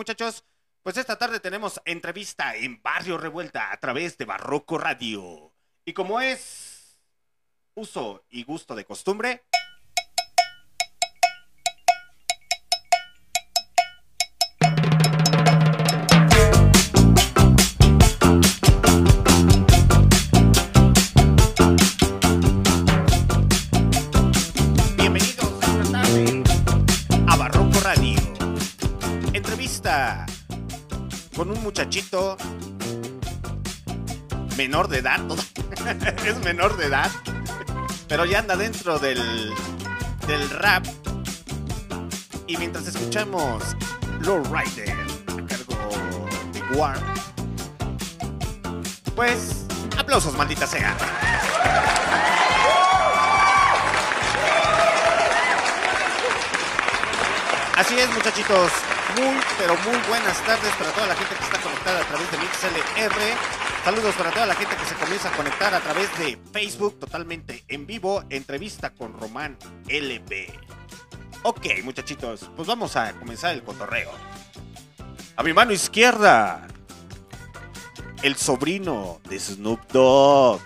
Muchachos. Pues esta tarde tenemos entrevista en Barrio Revuelta a través de Barroco Radio. Y como es uso y gusto de costumbre, con un muchachito menor de edad. es menor de edad, pero ya anda dentro del, del rap. Y mientras escuchamos Low Rider a cargo de War, pues aplausos, maldita sea. Así es, muchachitos. Muy, pero muy buenas tardes para toda la gente que está conectada a través de MixLR. Saludos para toda la gente que se comienza a conectar a través de Facebook totalmente en vivo. Entrevista con Román LP. Ok, muchachitos, pues vamos a comenzar el cotorreo. A mi mano izquierda el sobrino de Snoop Dogg.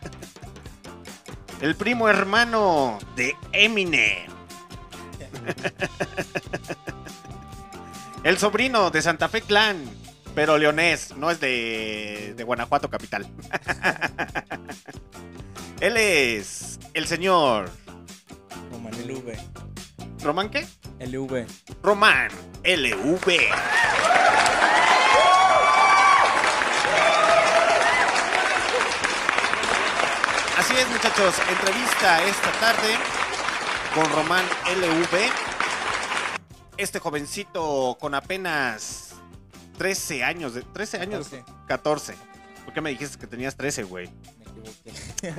el primo hermano de Eminem. el sobrino de Santa Fe Clan, pero leonés, no es de, de Guanajuato capital. Él es el señor Román LV. ¿Román qué? LV. Román LV. Así es, muchachos. Entrevista esta tarde con Román LV. Este jovencito con apenas 13 años. De, ¿13 años? 14. 14. ¿Por qué me dijiste que tenías 13, güey? Me equivoqué.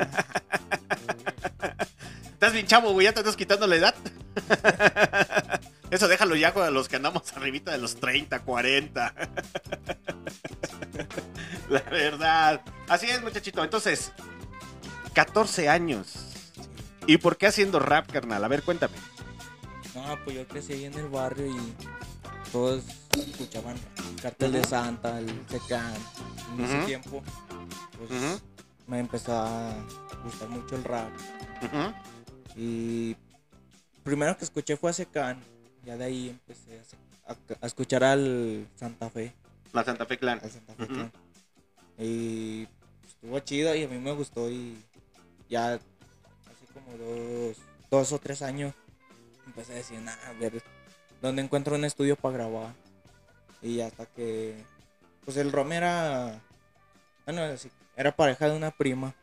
Estás bien chavo, güey. Ya te estás quitando la edad. Eso déjalo ya con los que andamos arribita de los 30, 40. La verdad. Así es, muchachito. Entonces, 14 años. ¿Y por qué haciendo rap, carnal? A ver, cuéntame. No, pues yo crecí ahí en el barrio y todos escuchaban Cartel de. Santa, el Secan. En ese tiempo, pues me empezó a gustar mucho el rap. Y primero que escuché fue a Secan. Ya de ahí empecé a, a- a escuchar al Santa Fe. La Santa Fe Clan. Al Santa Fe. Clan. Y estuvo chido y a mí me gustó y ya hace como dos, dos o tres años empecé a decir, nah, a ver, ¿dónde encuentro un estudio para grabar? Y hasta que, pues el Rom era, bueno, era pareja de una prima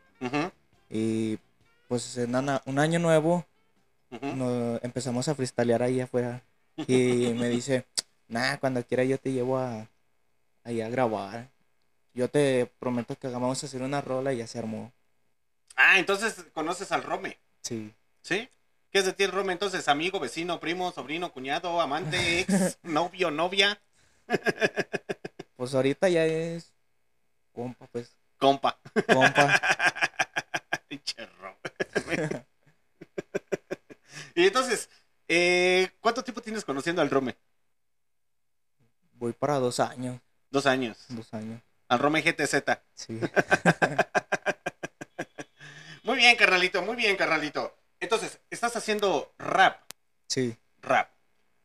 y pues en un año nuevo nos empezamos a freestylear ahí afuera y me dice, nah, cuando quiera yo te llevo a, ahí a grabar. Yo te prometo que vamos a hacer una rola y ya se armó. Ah, entonces conoces al Rome. Sí. ¿Sí? ¿Qué es de ti el Rome? Entonces, amigo, vecino, primo, sobrino, cuñado, amante, ex, novio, novia, Pues ahorita ya es compa, pues. compa. Compa. Y entonces, eh, ¿cuánto tiempo tienes conociendo al Rome? Voy para dos años. Dos años. Dos años. Al Rome GTZ. Sí. Muy bien, carnalito, muy bien, carnalito. Entonces, estás haciendo rap, Sí. rap.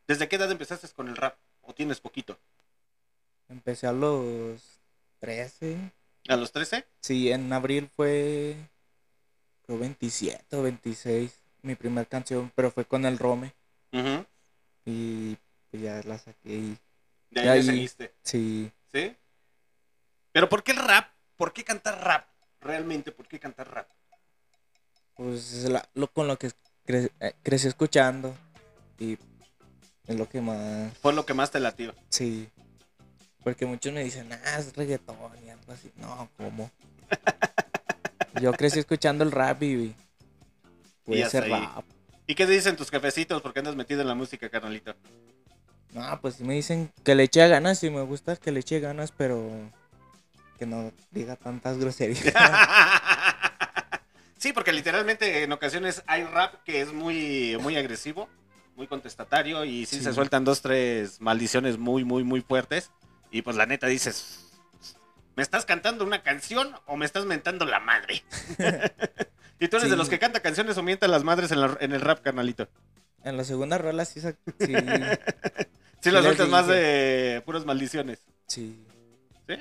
¿Desde qué edad empezaste con el rap? ¿O tienes poquito? Empecé a los 13. ¿A los 13? Sí, en abril fue. Creo 27 o 26. Mi primera canción, pero fue con el Rome. Ujú. Y pues ya la saqué y. De De ahí le seguiste, Sí. ¿sí? Pero ¿por qué el rap? ¿Por qué cantar rap? Realmente, ¿por qué cantar rap? Pues es la- lo, con lo que cre- eh, crecí escuchando. Y es lo que más. Fue lo que más te latió. Sí. Porque muchos me dicen, ah, es reggaetón y algo así. No, ¿cómo? Yo crecí escuchando el rap y. Y Puede hasta ser ahí. rap. ¿Y qué dicen tus jefecitos? ¿Por qué andas metido en la música, carnalito? No, pues sí me dicen que le eche ganas y me gusta que le eche ganas, pero que no diga tantas groserías. sí, porque literalmente en ocasiones hay rap que es muy, muy agresivo, muy contestatario y sí, Sí. se sueltan dos, tres maldiciones muy, muy, muy fuertes. Y pues la neta dices, ¿me estás cantando una canción o me estás mentando la madre? y tú eres de los que canta canciones o mienta las madres en, la- en el rap, carnalito. en la segunda rola sí, sí, Sí, las sueltas más de puras maldiciones. sí. ¿Sí?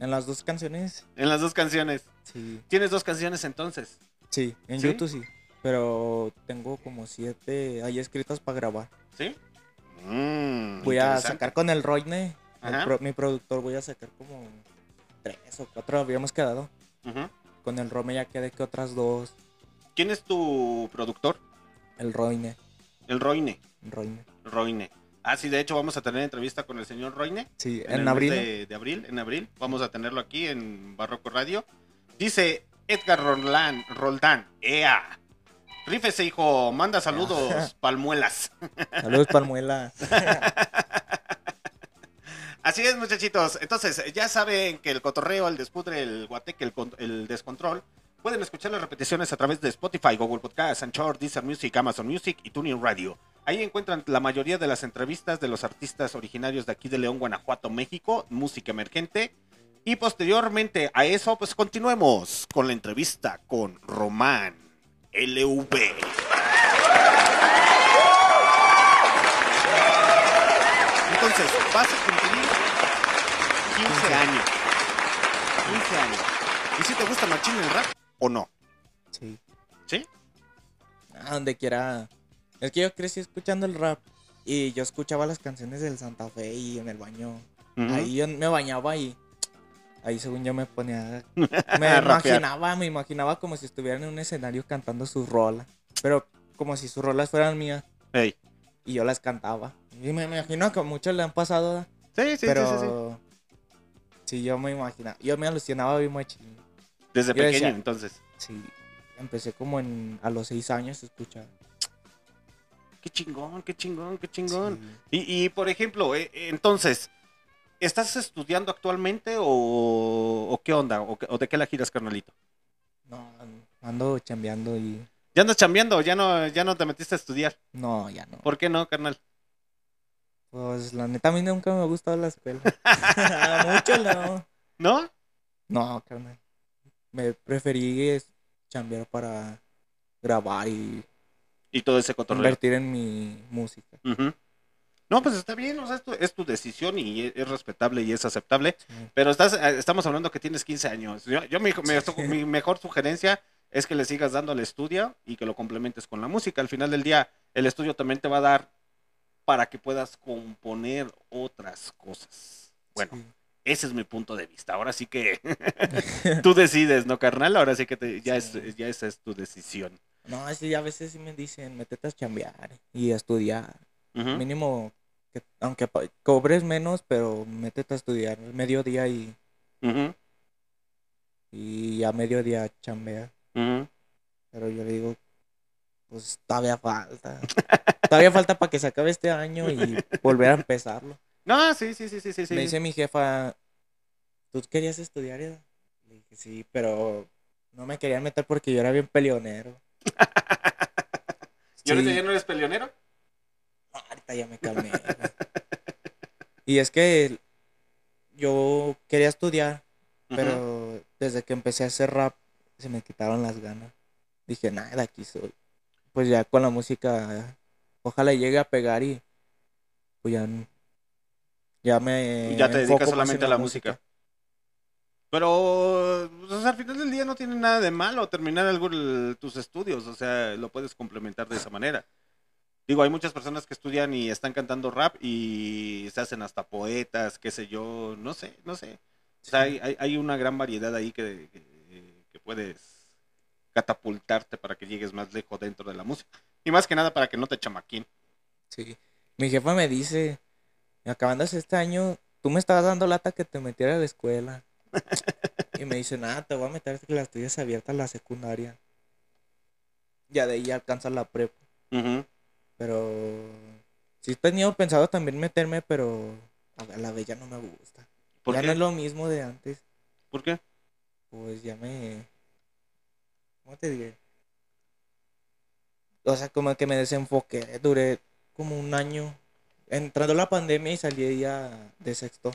En las dos canciones, En las dos canciones. sí. Tienes dos canciones entonces. Sí, en ¿Sí? YouTube sí. Pero tengo como siete ahí escritas para grabar. ¿Sí? Mm, Voy a sacar con el Royne, el Ajá. pro- mi productor, voy a sacar como tres o cuatro habíamos quedado. Con el Rome ya quedé que otras dos. ¿Quién es tu productor? El Royne, El Roine. Royne. Roine. Ah, sí, de hecho vamos a tener entrevista con el señor Roine. Sí, en abril. De, de abril, en abril. Vamos a tenerlo aquí en Barroco Radio. Dice Edgar Roldán, Roldán, ¡Ea! Rífese, hijo, manda saludos, palmuelas. Saludos, Palmuela. Así es, muchachitos. Entonces, ya saben que el cotorreo, el despudre, el guateque, el, el descontrol, Pueden escuchar las repeticiones a través de Spotify, Google Podcast, Anchor, Deezer Music, Amazon Music y TuneIn Radio. Ahí encuentran la mayoría de las entrevistas de los artistas originarios de aquí de León, Guanajuato, México, música emergente. Y posteriormente a eso, pues continuemos con la entrevista con Román LV. Entonces, vas a cumplir 15 años. 15 años. ¿Y si te gusta Machín el rap o no? Sí. ¿Sí? A donde quiera. Es que yo crecí escuchando el rap. Y yo escuchaba las canciones del Santa Fe y en el baño. Ahí yo me bañaba y. Ahí según yo me ponía. Me imaginaba, me imaginaba como si estuviera en un escenario cantando sus rolas. Pero como si sus rolas fueran mías. Ey. Y yo las cantaba. Y me imagino que a muchos le han pasado. Sí, sí, pero. sí, sí, sí. sí, yo me imaginaba. Yo me alucinaba bien machín. Desde pequeño, decía- entonces. Sí. Empecé como en, a los seis años a escuchar. Qué chingón, qué chingón, qué chingón. Sí. Y, y, por ejemplo, eh, entonces, ¿estás estudiando actualmente o, o qué onda? ¿O, qué- o de qué la giras, carnalito? No, ando chambeando y. ¿Ya andas chambeando? ¿Ya no, ¿Ya no te metiste a estudiar? No, ya no. ¿Por qué no, carnal? Pues la neta a mí nunca me ha gustado la escuela. Mucho no. ¿No? No, carnal. Me preferí es chambear para grabar y Y todo ese cotorreo. invertir en mi música. No, pues está bien, o sea, es tu, es tu decisión y es, es respetable y es aceptable. Sí. Pero estás, eh, estamos hablando que tienes 15 años. Yo, yo mi, mi- mi mejor sugerencia es que le sigas dando al estudio y que lo complementes con la música. Al final del día, el estudio también te va a dar para que puedas componer otras cosas. Bueno, Sí. Ese es mi punto de vista. Ahora sí que tú decides, ¿no, carnal? Ahora sí que te- ya, Sí. es, ya esa es tu decisión. No, así a veces sí me dicen, métete a chambear y a estudiar. Mínimo, que, aunque cobres menos, pero métete a estudiar mediodía y, y a mediodía chambea. ujú. Pero yo le digo, pues todavía falta. todavía falta para que se acabe este año y volver a empezarlo. No, sí, sí, sí, sí, sí. sí. Me dice mi jefa, ¿tú querías estudiar? Eda?" Le dije, sí, pero no me querían meter porque yo era bien peleonero. ¿Y ahorita Sí. ya no eres peleonero? No, ahorita ya me calmé. y es que yo quería estudiar, pero desde que empecé a hacer rap se me quitaron las ganas. Dije, nada, de aquí soy. Pues ya con la música, ojalá llegue a pegar y pues ya, ya me... Y ya te dedicas solamente en a la música. Pero pues, al final del día no tiene nada de malo terminar algún, tus estudios, o sea, lo puedes complementar de esa manera. Digo, hay muchas personas que estudian y están cantando rap y se hacen hasta poetas, qué sé yo, no sé, no sé. O sea, hay, hay- hay una gran variedad ahí que, que, que puedes catapultarte para que llegues más lejos dentro de la música. Y más que nada para que no te chamaquín. Sí. Mi jefa me dice, acabándose este año, tú me estabas dando lata que te metiera a la escuela. y me dice, nada, te voy a meter que las tuyas abiertas la secundaria. Ya de ahí ya alcanza la prepa. Pero sí he tenido pensado también meterme, pero a la vez ya no me gusta. ¿Por ya qué? no es lo mismo de antes. ¿Por qué? Pues ya me... ¿Cómo te diré? O sea, como que me desenfoqué. Duré como un año. Entrando la pandemia y salí ya de sexto.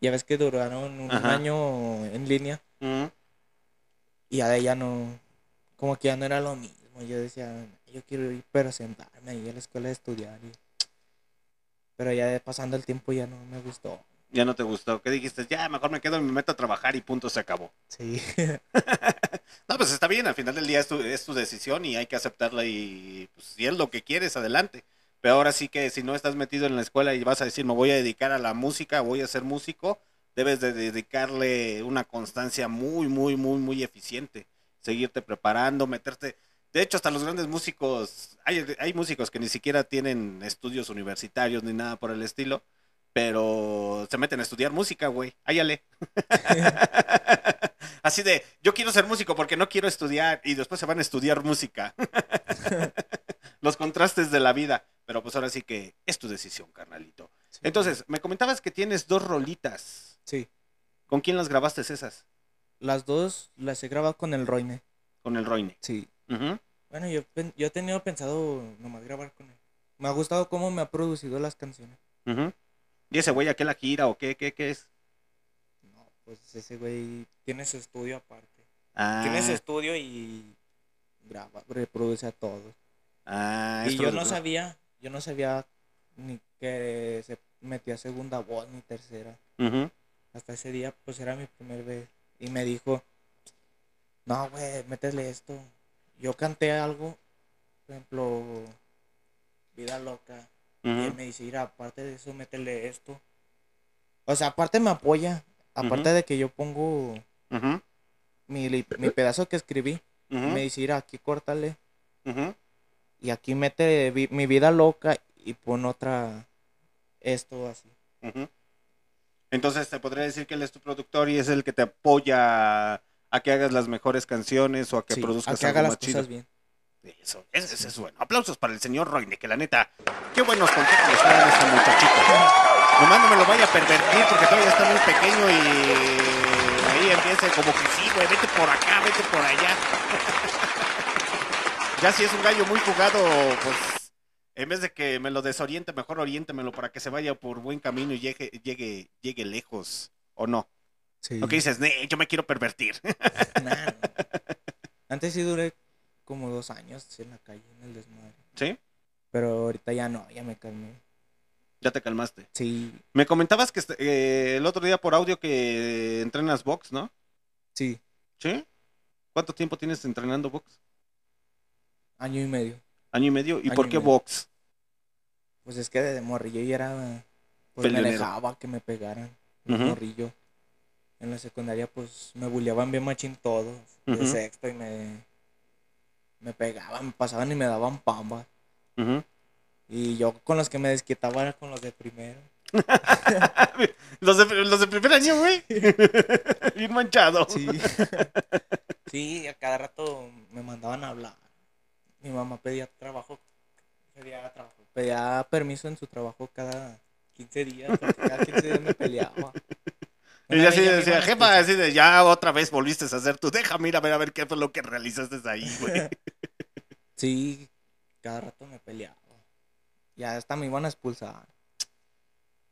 Ya ves que duraron un Ajá. año en línea. Y ya de ya no... Como que ya no era lo mismo. Yo decía, yo quiero ir pero sentarme ahí a la escuela a estudiar. y- Pero ya de pasando el tiempo ya no me gustó. Ya no te gustó. ¿Qué dijiste? Ya, mejor me quedo y me meto a trabajar y punto, se acabó. Sí. No, pues está bien, al final del día es tu, es tu decisión y hay que aceptarla y pues, si es lo que quieres, adelante. Pero ahora sí que si no estás metido en la escuela y vas a decir, me voy a dedicar a la música, voy a ser músico, debes de dedicarle una constancia muy, muy, muy, muy eficiente. Seguirte preparando, meterte... De hecho, hasta los grandes músicos, hay, hay músicos que ni siquiera tienen estudios universitarios ni nada por el estilo, pero se meten a estudiar música, güey. Áyale. Así de, yo quiero ser músico porque no quiero estudiar y después se van a estudiar música. Los contrastes de la vida. Pero pues ahora sí que es tu decisión, carnalito. Entonces, me comentabas que tienes dos rolitas. Sí. ¿Con quién las grabaste esas? las dos las he grabado con el Roine. Con el Roine. Sí. Ujú. Bueno, yo, yo he tenido pensado nomás grabar con él. Me ha gustado cómo me ha producido las canciones. Ujú. ¿Y ese güey a qué la gira o qué, qué, qué es? No, pues ese güey tiene su estudio aparte. Ah, Tiene su estudio y graba, reproduce a todos. Ah, y yo no sabía, yo no sabía ni que se metía segunda voz ni tercera. Hasta ese día, pues era mi primer vez. Y me dijo, no, güey, métele esto. Yo canté algo, por ejemplo, Vida Loca. Y él me dice, mira, aparte de eso, métele esto. O sea, aparte me apoya. Aparte de que yo pongo mi, mi pedazo que escribí. Me dice, mira, aquí córtale. Y aquí mete vi- mi vida loca y pon otra, esto así. Entonces te podría decir que él es tu productor y es el que te apoya a que hagas las mejores canciones o a que Sí, produzcas a que algo haga las más chido. cosas bien. Eso, ese, ese es bueno. Aplausos para el señor Roine, que la neta, qué buenos consejos le está dando este muchachito. Nomás no me lo vaya a pervertir porque todavía está muy pequeño y ahí empieza como que sí, güey, vete por acá, vete por allá. ya si es un gallo muy jugado, pues en vez de que me lo desoriente, mejor oriéntemelo para que se vaya por buen camino y llegue, llegue, llegue lejos. ¿O no? Sí. Lo que dices, "Nee, yo me quiero pervertir. Nah. Antes sí duré como dos años en la calle, en el desmadre. ¿Sí? Pero ahorita ya no, ya me calmé. Ya te calmaste. Sí, Me comentabas que eh, el otro día por audio que entrenas box, ¿no? sí, ¿Sí? ¿Cuánto tiempo tienes entrenando box? Año y medio. ¿Año y medio? ¿Y Año por y qué medio. box? Pues es que de morrillo ya era, pues me dejaba que me pegaran. Ujú. morrillo. En la secundaria pues me bulleaban bien machín todos. De sexto y me, me pegaban, me pasaban y me daban pambas. Ujú. Y yo con los que me desquitaba era con los de primero. los, de, los de primer año, güey. Bien manchado. Sí. sí, a cada rato me mandaban a hablar. Mi mamá pedía trabajo, pedía trabajo, pedía permiso en su trabajo cada 15 días, porque cada 15 días me peleaba. Y Una así me decía, jefa, así de, ya otra vez volviste a hacer tú. Déjame ir a ver a ver qué fue lo que realizaste ahí, güey. Sí, cada rato me peleaba. Ya hasta me iban a expulsar.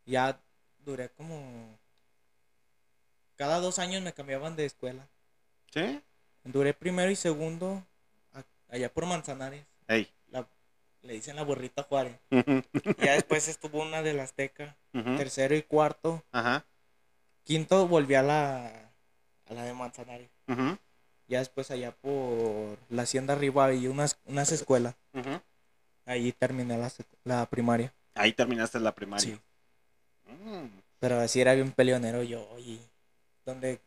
Ya duré como... Cada dos años me cambiaban de escuela. ¿Sí? Duré primero y segundo allá por Manzanares. Ey. La, le dicen la burrita Juárez. Ya después estuvo una de la Azteca. ujú. Tercero y cuarto. Ajá. Quinto volví a la, a la de Manzanares. Ya después allá por la Hacienda arriba había unas, unas escuelas. Ahí terminé la, la primaria. Ahí terminaste la primaria. Sí. Mm. Pero así era bien peleonero yo. Y donde,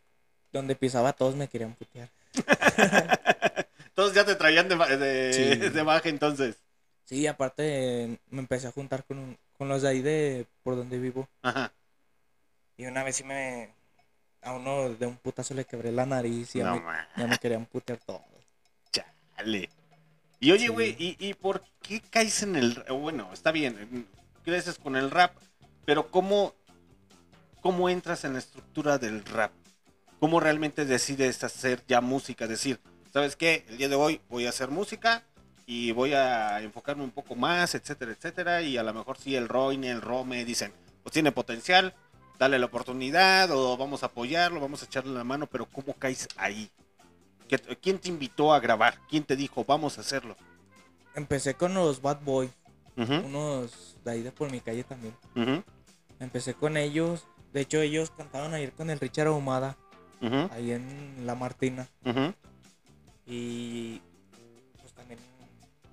donde pisaba todos me querían putear. Todos ya te traían de, de, Sí. de baja entonces. Sí, aparte me empecé a juntar con, un- con los de ahí de por donde vivo. Ajá. Y una vez sí me... A uno de un putazo le quebré la nariz y ya, No, me, ma, ya me querían putear todos. chale. Y oye, Sí. güey, ¿y, ¿y por qué caes en el... Bueno, está bien, creces con el rap, pero ¿cómo, ¿cómo entras en la estructura del rap? ¿Cómo realmente decides hacer ya música? Decir, ¿sabes qué? El día de hoy voy a hacer música y voy a enfocarme un poco más, etcétera, etcétera. Y a lo mejor sí el Roine, el Rome dicen, pues tiene potencial, dale la oportunidad o vamos a apoyarlo, vamos a echarle la mano, pero ¿cómo caes ahí? ¿Qué- ¿Quién te invitó a grabar? ¿Quién te dijo, vamos a hacerlo? Empecé con los Bad Boy, unos de ahí de por mi calle también. Empecé con ellos. De hecho, ellos cantaban ayer con el Richard Ahumada, ahí en La Martina. Y pues también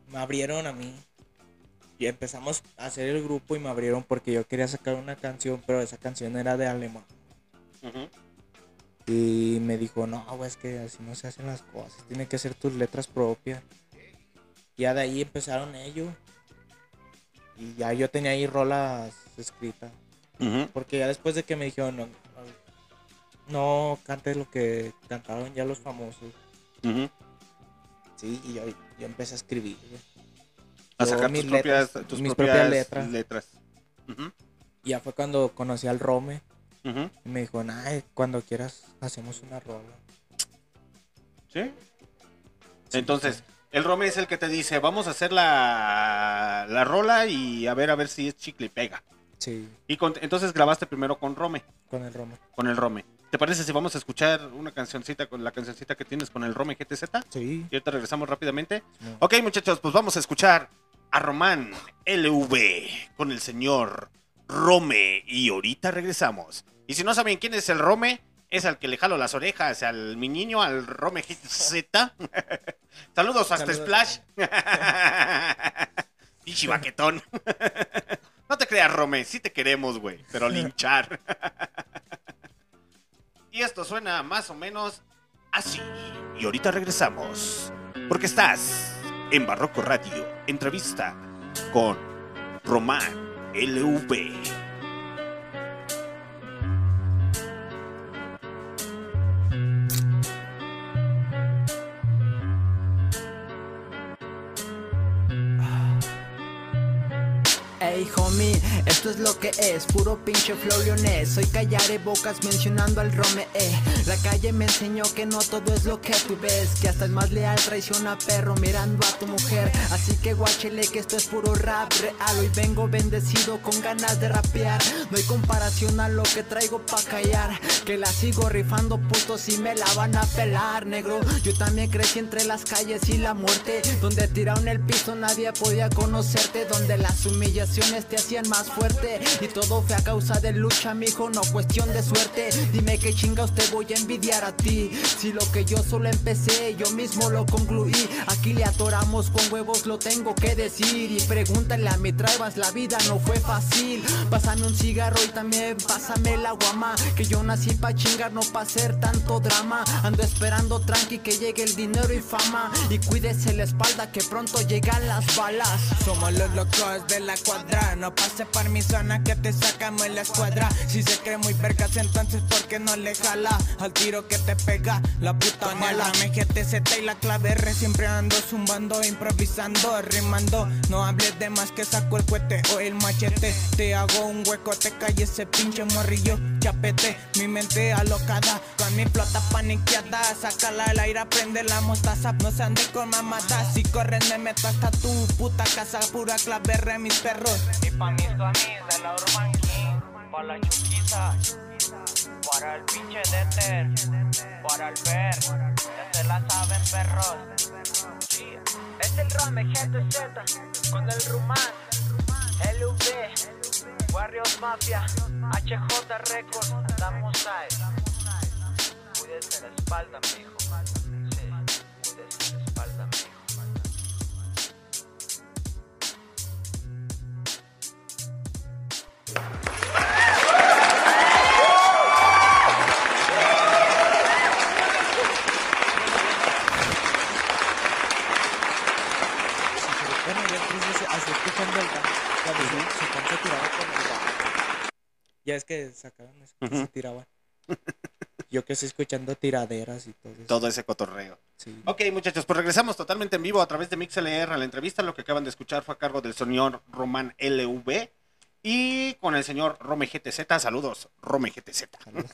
me abrieron a mí. Y empezamos a hacer el grupo y me abrieron porque yo quería sacar una canción, pero esa canción era de alemán. Y me dijo, no, güey, es que así no se hacen las cosas, tiene que ser tus letras propias. Ya de ahí empezaron ellos. Y ya yo tenía ahí rolas escritas. Porque ya después de que me dijeron, no, no, no cantes lo que cantaron ya los famosos. Ujú. Sí, y yo, yo empecé a escribir. A Yo sacar mis tus propias, letras, tus mis propias propias letras. letras. Y ya fue cuando conocí al Rome. Y me dijo, ay, cuando quieras hacemos una rola. ¿Sí? Entonces, el Rome es el que te dice, vamos a hacer la, la rola y a ver a ver si es chicle y pega. Sí, Y con- entonces grabaste primero con Rome, con el Roma. con el Rome. ¿Te parece si vamos a escuchar una cancioncita con la cancioncita que tienes con el Rome GTZ? Sí. Y ahorita regresamos rápidamente. No. Ok, muchachos, pues vamos a escuchar a Román LV con el señor Rome. Y ahorita regresamos. Y si no saben quién es el Rome, es al que le jalo las orejas al mi niño, al Rome GTZ. Saludos hasta Saludos. Splash. Pinche baquetón. No te creas, Rome, sí te queremos, güey, pero linchar. Y esto suena más o menos así. Y ahorita regresamos. Porque estás en Barroco Radio. Entrevista con Román LV. Ey homie, esto es lo que es, puro pinche flow leonés. Soy callaré bocas mencionando al Rome, eh. La calle me enseñó que no todo es lo que tú ves Que hasta el más leal traiciona perro mirando a tu mujer. Así que guáchele que esto es puro rap real. Hoy vengo bendecido con ganas de rapear. No hay comparación a lo que traigo pa' callar. Que la sigo rifando putos y me la van a pelar, negro. Yo también crecí entre las calles y la muerte. Donde tiraron el piso nadie podía conocerte. Donde las te hacían más fuerte. Y todo fue a causa de lucha, mijo, no cuestión de suerte. Dime qué chingados te voy a envidiar a ti. Si lo que yo solo empecé, yo mismo lo concluí. Aquí le atoramos con huevos, lo tengo que decir. Y pregúntale a mi tribas, la vida no fue fácil. Pásame un cigarro y también pásame la guama. Que yo nací pa' chingar, no pa' hacer tanto drama. Ando esperando tranqui que llegue el dinero y fama. Y cuídese la espalda que pronto llegan las balas. Somos los locos de la cuadra No pase por mi zona que te sacamos en la escuadra. Si se cree muy vergas entonces ¿por qué no le jala? Al tiro que te pega la puta mala. MGTZ y la clave R siempre ando zumbando Improvisando, rimando No hables de más que saco el cohete o el machete. Te hago un hueco, te cae ese pinche morrillo Chapete, mi mente alocada Con mi flota paniqueada. Sácala al aire, prende la mostaza No se ande con mamadas. Si corres me meto hasta tu puta casa. Pura clave R, mis perros Y pa' mis amis de la Urban King, pa' la chuquiza, para el pinche Deter, para el ver, ya se la saben perros. Es el Rame GTZ, con el Rumán, LV, Warriors Mafia, HJ Records, andamos ahí. Cuídese la espalda, mijo. Ya es que sacaban eso, que se tiraban. Yo que estoy escuchando tiraderas y todo eso. Todo ese cotorreo. Sí. Ok, muchachos, pues regresamos totalmente en vivo a través de MixLR a la entrevista. Lo que acaban de escuchar fue a cargo del señor Román LV y con el señor Rome GTZ. Saludos, Rome GTZ. Saludos.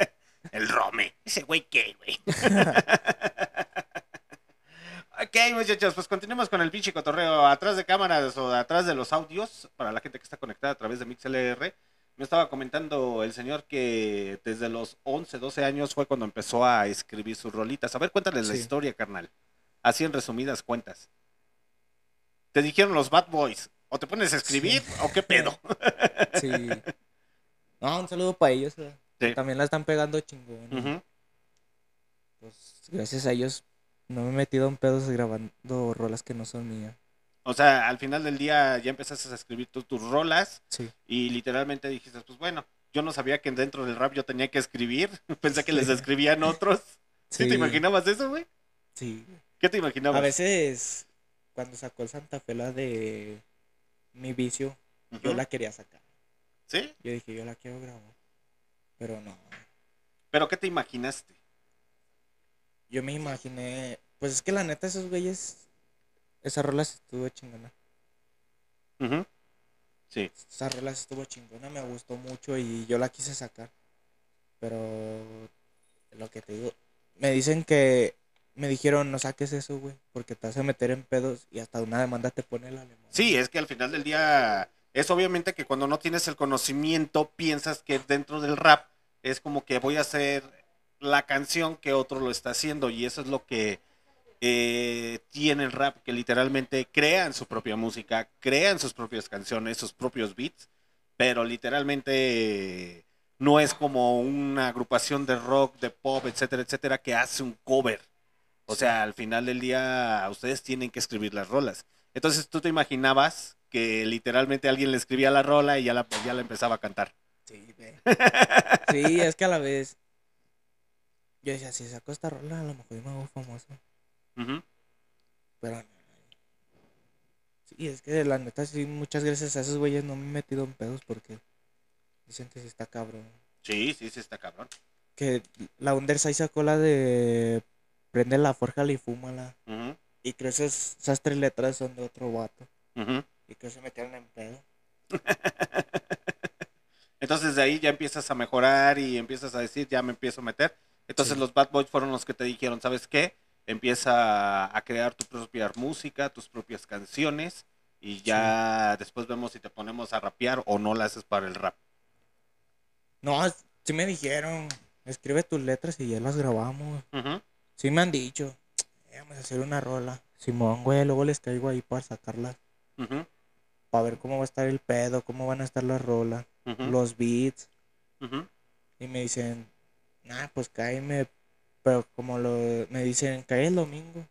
El Rome. Ese güey qué, güey. ok, muchachos, pues continuemos con el pinche cotorreo. Atrás de cámaras o atrás de los audios, para la gente que está conectada a través de MixLR, me estaba comentando el señor que desde los 11, 12 años fue cuando empezó a escribir sus rolitas. A ver, cuéntales la historia, carnal. Así en resumidas cuentas. Te dijeron los Bad Boys, o te pones a escribir o qué pedo. Sí. No, un saludo para ellos. eh. Sí. También la están pegando chingón. Pues gracias a ellos no me he metido en pedos grabando rolas que no son mías. O sea, al final del día ya empezaste a escribir tú tus rolas Sí. y literalmente dijiste, pues bueno, yo no sabía que dentro del rap yo tenía que escribir. Pensé que Sí. les escribían otros. ¿Sí, Sí. te imaginabas eso, güey? Sí. ¿Qué te imaginabas? A veces, cuando sacó el Santa Fe la de mi vicio, yo la quería sacar. ¿Sí? Yo dije, yo la quiero grabar. Pero no. ¿Pero qué te imaginaste? Yo me imaginé. Pues es que la neta, esos güeyes. Esa rola estuvo chingona. Ujú. Sí. Esa rola estuvo chingona, me gustó mucho y yo la quise sacar. Pero. Lo que te digo. Me dicen que me dijeron, no saques eso, güey, porque te vas a meter en pedos y hasta una demanda te pone el alemán. Sí, es que al final del día es obviamente que cuando no tienes el conocimiento piensas que dentro del rap es como que voy a hacer la canción que otro lo está haciendo y eso es lo que eh, tiene el rap, que literalmente crean su propia música, crean sus propias canciones, sus propios beats, pero literalmente no es como una agrupación de rock, de pop, etcétera, etcétera, que hace un cover. O sea, al final del día ustedes tienen que escribir las rolas. Entonces tú te imaginabas que literalmente alguien le escribía la rola y ya la, ya la empezaba a cantar. Sí. Sí, es que a la vez. Yo decía, si saco esta rola, a lo mejor yo me hago famoso. Pero. Sí, es que la neta, sí, muchas gracias a esos güeyes no me he metido en pedos porque dicen que sí está cabrón. Sí, sí, sí, está cabrón. Que la Underside sacó la de prende la forja y fúmala. Ujú, Y creo que esas, esas tres letras son de otro vato. ujú. Y que se metieron en pedo. Entonces de ahí ya empiezas a mejorar y empiezas a decir, ya me empiezo a meter. Entonces Sí. los Bad Boys fueron los que te dijeron, ¿sabes qué? Empieza a crear tu propia música, tus propias canciones y ya después vemos si te ponemos a rapear o no la haces para el rap. No, sí me dijeron, escribe tus letras y ya las grabamos. Ujú. Sí me han dicho, "Eh, vamos a hacer una rola. Simón, güey, luego les caigo ahí para sacarlas. Para ver cómo va a estar el pedo, cómo van a estar las rolas, los beats. Y me dicen, nah, pues cáeme. Pero como lo, me dicen, cae el domingo.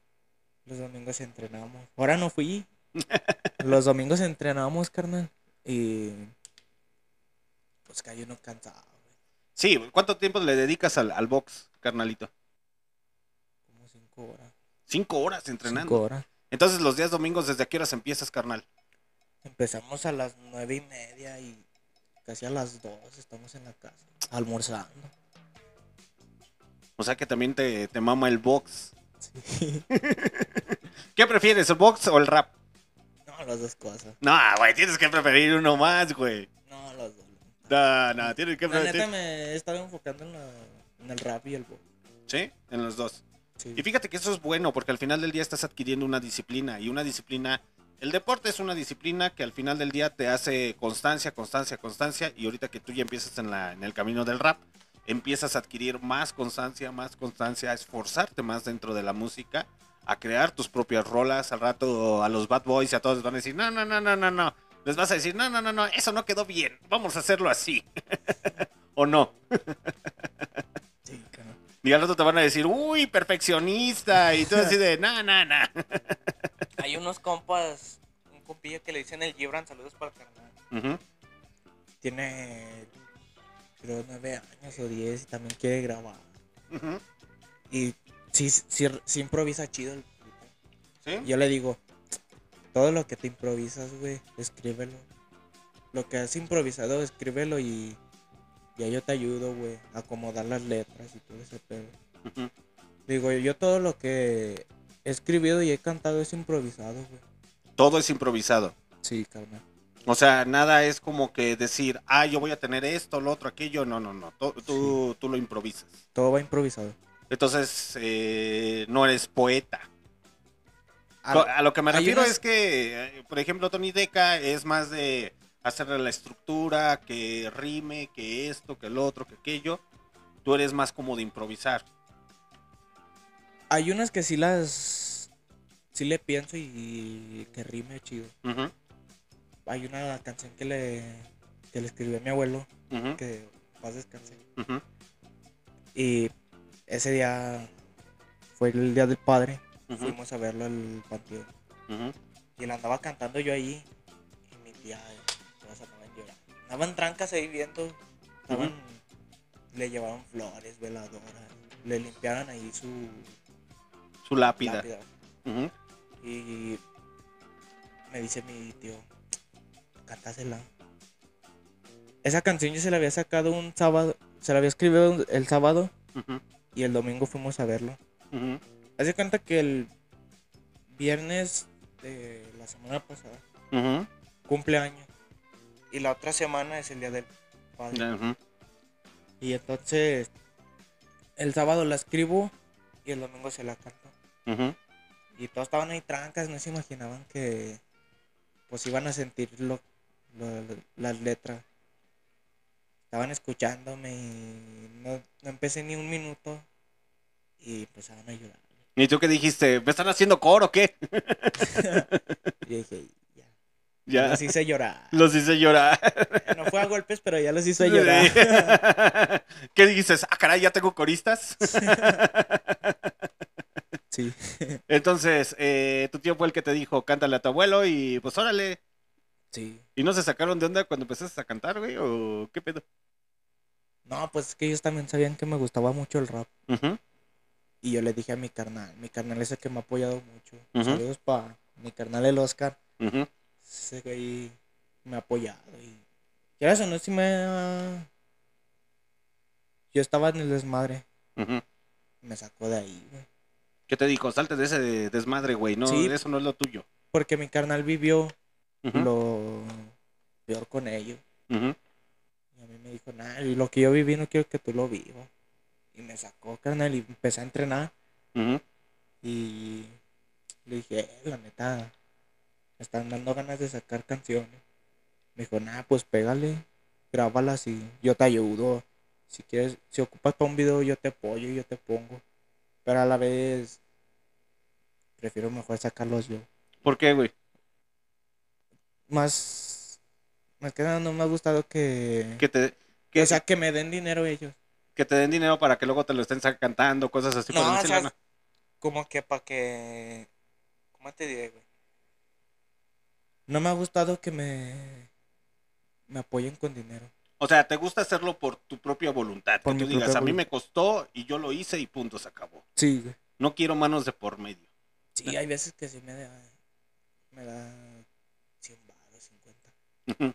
Los domingos entrenamos. Ahora no fui. Los domingos entrenamos, carnal. Y pues caí uno cansado. güey. Sí, ¿cuánto tiempo le dedicas al, al box, carnalito? Como cinco horas. Cinco horas entrenando. Cinco horas. Entonces los días domingos, ¿desde qué horas empiezas, carnal? Empezamos a las nueve y media y casi a las dos estamos en la casa. Almorzando. O sea que también te, te mama el box. Sí. ¿Qué prefieres, el box o el rap? No, las dos cosas. No, güey, tienes que preferir uno más, güey. No, las dos. No, no, tienes que La neta preferir. me he estado enfocando en, la, en el rap y el box. Sí, en los dos. Sí. Y fíjate que eso es bueno porque al final del día estás adquiriendo una disciplina y una disciplina, el deporte es una disciplina que al final del día te hace constancia, constancia, constancia y ahorita que tú ya empiezas en, la, en el camino del rap, empiezas a adquirir más constancia, más constancia, a esforzarte más dentro de la música, a crear tus propias rolas, al rato a los bad boys y a todos les van a decir, no, no, no, no, no, no, les vas a decir, no, no, no, no, eso no quedó bien, vamos a hacerlo así. ¿O no? Sí, carnal. Y al rato te van a decir, uy, perfeccionista, y tú así de, no, no, no. Hay unos compas, un compilla que le dicen el Gibran, saludos para el carnal. Tiene, creo, nueve años o diez y también quiere grabar. Y sí, sí, sí improvisa chido el. ¿Sí? Yo le digo, todo lo que te improvisas, güey, escríbelo. Lo que has improvisado, escríbelo y ya yo te ayudo, güey, a acomodar las letras y todo ese pedo. Digo, yo todo lo que he escribido y he cantado es improvisado, güey. Todo es improvisado. Sí, carnal. O sea, nada es como que decir, ah, yo voy a tener esto, lo otro, aquello. No, no, no. Tú, tú, tú lo improvisas. Todo va improvisado. Entonces, eh, no eres poeta. A- Lo- A lo que me refiero unas- es que, eh, por ejemplo, Tony Deca es más de hacerle la estructura, que rime, que esto, que el otro, que aquello. Tú eres más como de improvisar. Hay unas que sí las. Sí le pienso y que rime chido. Ujú, Hay una canción que le, que le escribió a mi abuelo, que paz descanse. ujú, Y ese día fue el día del padre. Fuimos a verlo al panteón. Y la andaba cantando yo ahí. Y mi tía, todas andaban llorando. Andaban trancas ahí viendo. Estaban. Le llevaron flores, veladoras. Le limpiaron ahí su Su lápida. Y me dice mi tío, cántasela. Esa canción yo se la había sacado un sábado, se la había escrito el sábado y el domingo fuimos a verlo. ujú, Hace cuenta que el viernes de la semana pasada ujú. cumple años y la otra semana es el día del padre. Y entonces el sábado la escribo y el domingo se la canto. Y todos estaban ahí trancas, no se imaginaban que pues iban a sentir lo, lo- las letras. Estaban escuchándome y no, no empecé ni un minuto y empezaban a llorar. ¿Y tú qué dijiste? ¿Me están haciendo coro o qué? Y dije, ya, Ya. los hice llorar. Los hice llorar. No fue a golpes, pero ya los hizo llorar. ¿Qué dices? Ah, caray, ya tengo coristas. Sí. Entonces, eh, tu tío fue el que te dijo, cántale a tu abuelo y pues órale. Sí. ¿Y no se sacaron de onda cuando empezaste a cantar, güey? ¿O qué pedo? No, pues es que ellos también sabían que me gustaba mucho el rap. Y yo le dije a mi carnal, mi carnal es el que me ha apoyado mucho. Saludos para mi carnal el Oscar. Ujú. Ese güey me ha apoyado. Y quieras o no, si me Yo estaba en el desmadre. Me sacó de ahí, güey. ¿Qué te dijo? Salte de ese desmadre, güey. No, Sí. eso no es lo tuyo. Porque mi carnal vivió Lo peor con ellos. Y a mí me dijo, nada, lo que yo viví no quiero que tú lo vivas. Y me sacó, carnal, y empecé a entrenar. Y le dije, "Eh, la neta, me están dando ganas de sacar canciones. Me dijo, nada, pues pégale, grábalas y yo te ayudo. Si quieres, si ocupas para un video, yo te apoyo y yo te pongo. Pero a la vez, prefiero mejor sacarlos yo. ¿Por qué, güey? Más, más que nada, no me ha gustado que, Que te, que, o sea, que me den dinero ellos. que te den dinero para que luego te lo estén cantando, cosas así. por No, o decirlo, sea, ¿no? como que para que... ¿Cómo te diré, güey? No me ha gustado que me... Me apoyen con dinero. O sea, te gusta hacerlo por tu propia voluntad. Por que tú digas, a mí me costó y yo lo hice y punto, se acabó. Sí, güey. No quiero manos de por medio. Sí, hay veces que sí me da... Me da 100 baros, 50. Ujú.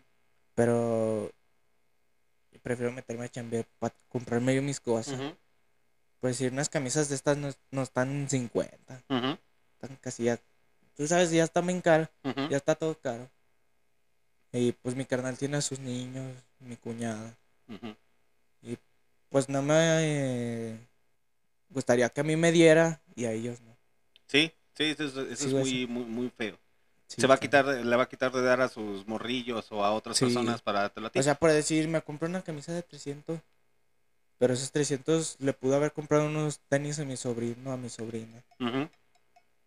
Pero... prefiero meterme a chambear para comprarme yo mis cosas. Pues si unas camisas de estas no, no están en 50. Ujú. Están casi ya... Tú sabes, ya está bien caro. Ya está todo caro. Y pues mi carnal tiene a sus niños, mi cuñada. Ujú. Pues no me eh, gustaría que a mí me diera y a ellos no. Sí, sí, eso, es- eso Sí, es muy, muy, muy feo. Sí, Se va a quitar, de- le va a quitar de dar a sus morrillos o a otras Sí. personas para a ti. O sea, por decir, me compré una camisa de 300, pero esos 300 le pude haber comprado unos tenis a mi sobrino, a mi sobrina.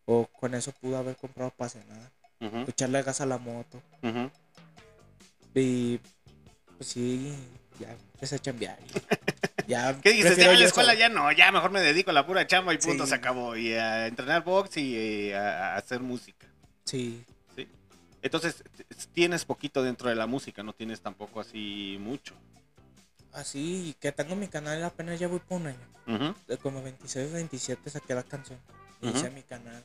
O con eso pude haber comprado para cenar. ujú, Echarle gas a la moto. Y pues sí, ya empecé a chambear. Ya ¿Qué dices? Ya en la escuela ya no, ya mejor me dedico a la pura chamba y punto, Sí. se acabó. Y a entrenar box y eh, a hacer música. Sí. Entonces, tienes poquito dentro de la música, no tienes tampoco así mucho. Así que tengo mi canal apenas ya voy por un año. Ujú, de como 26, 27 saqué la canción. Y Ujú. hice mi canal.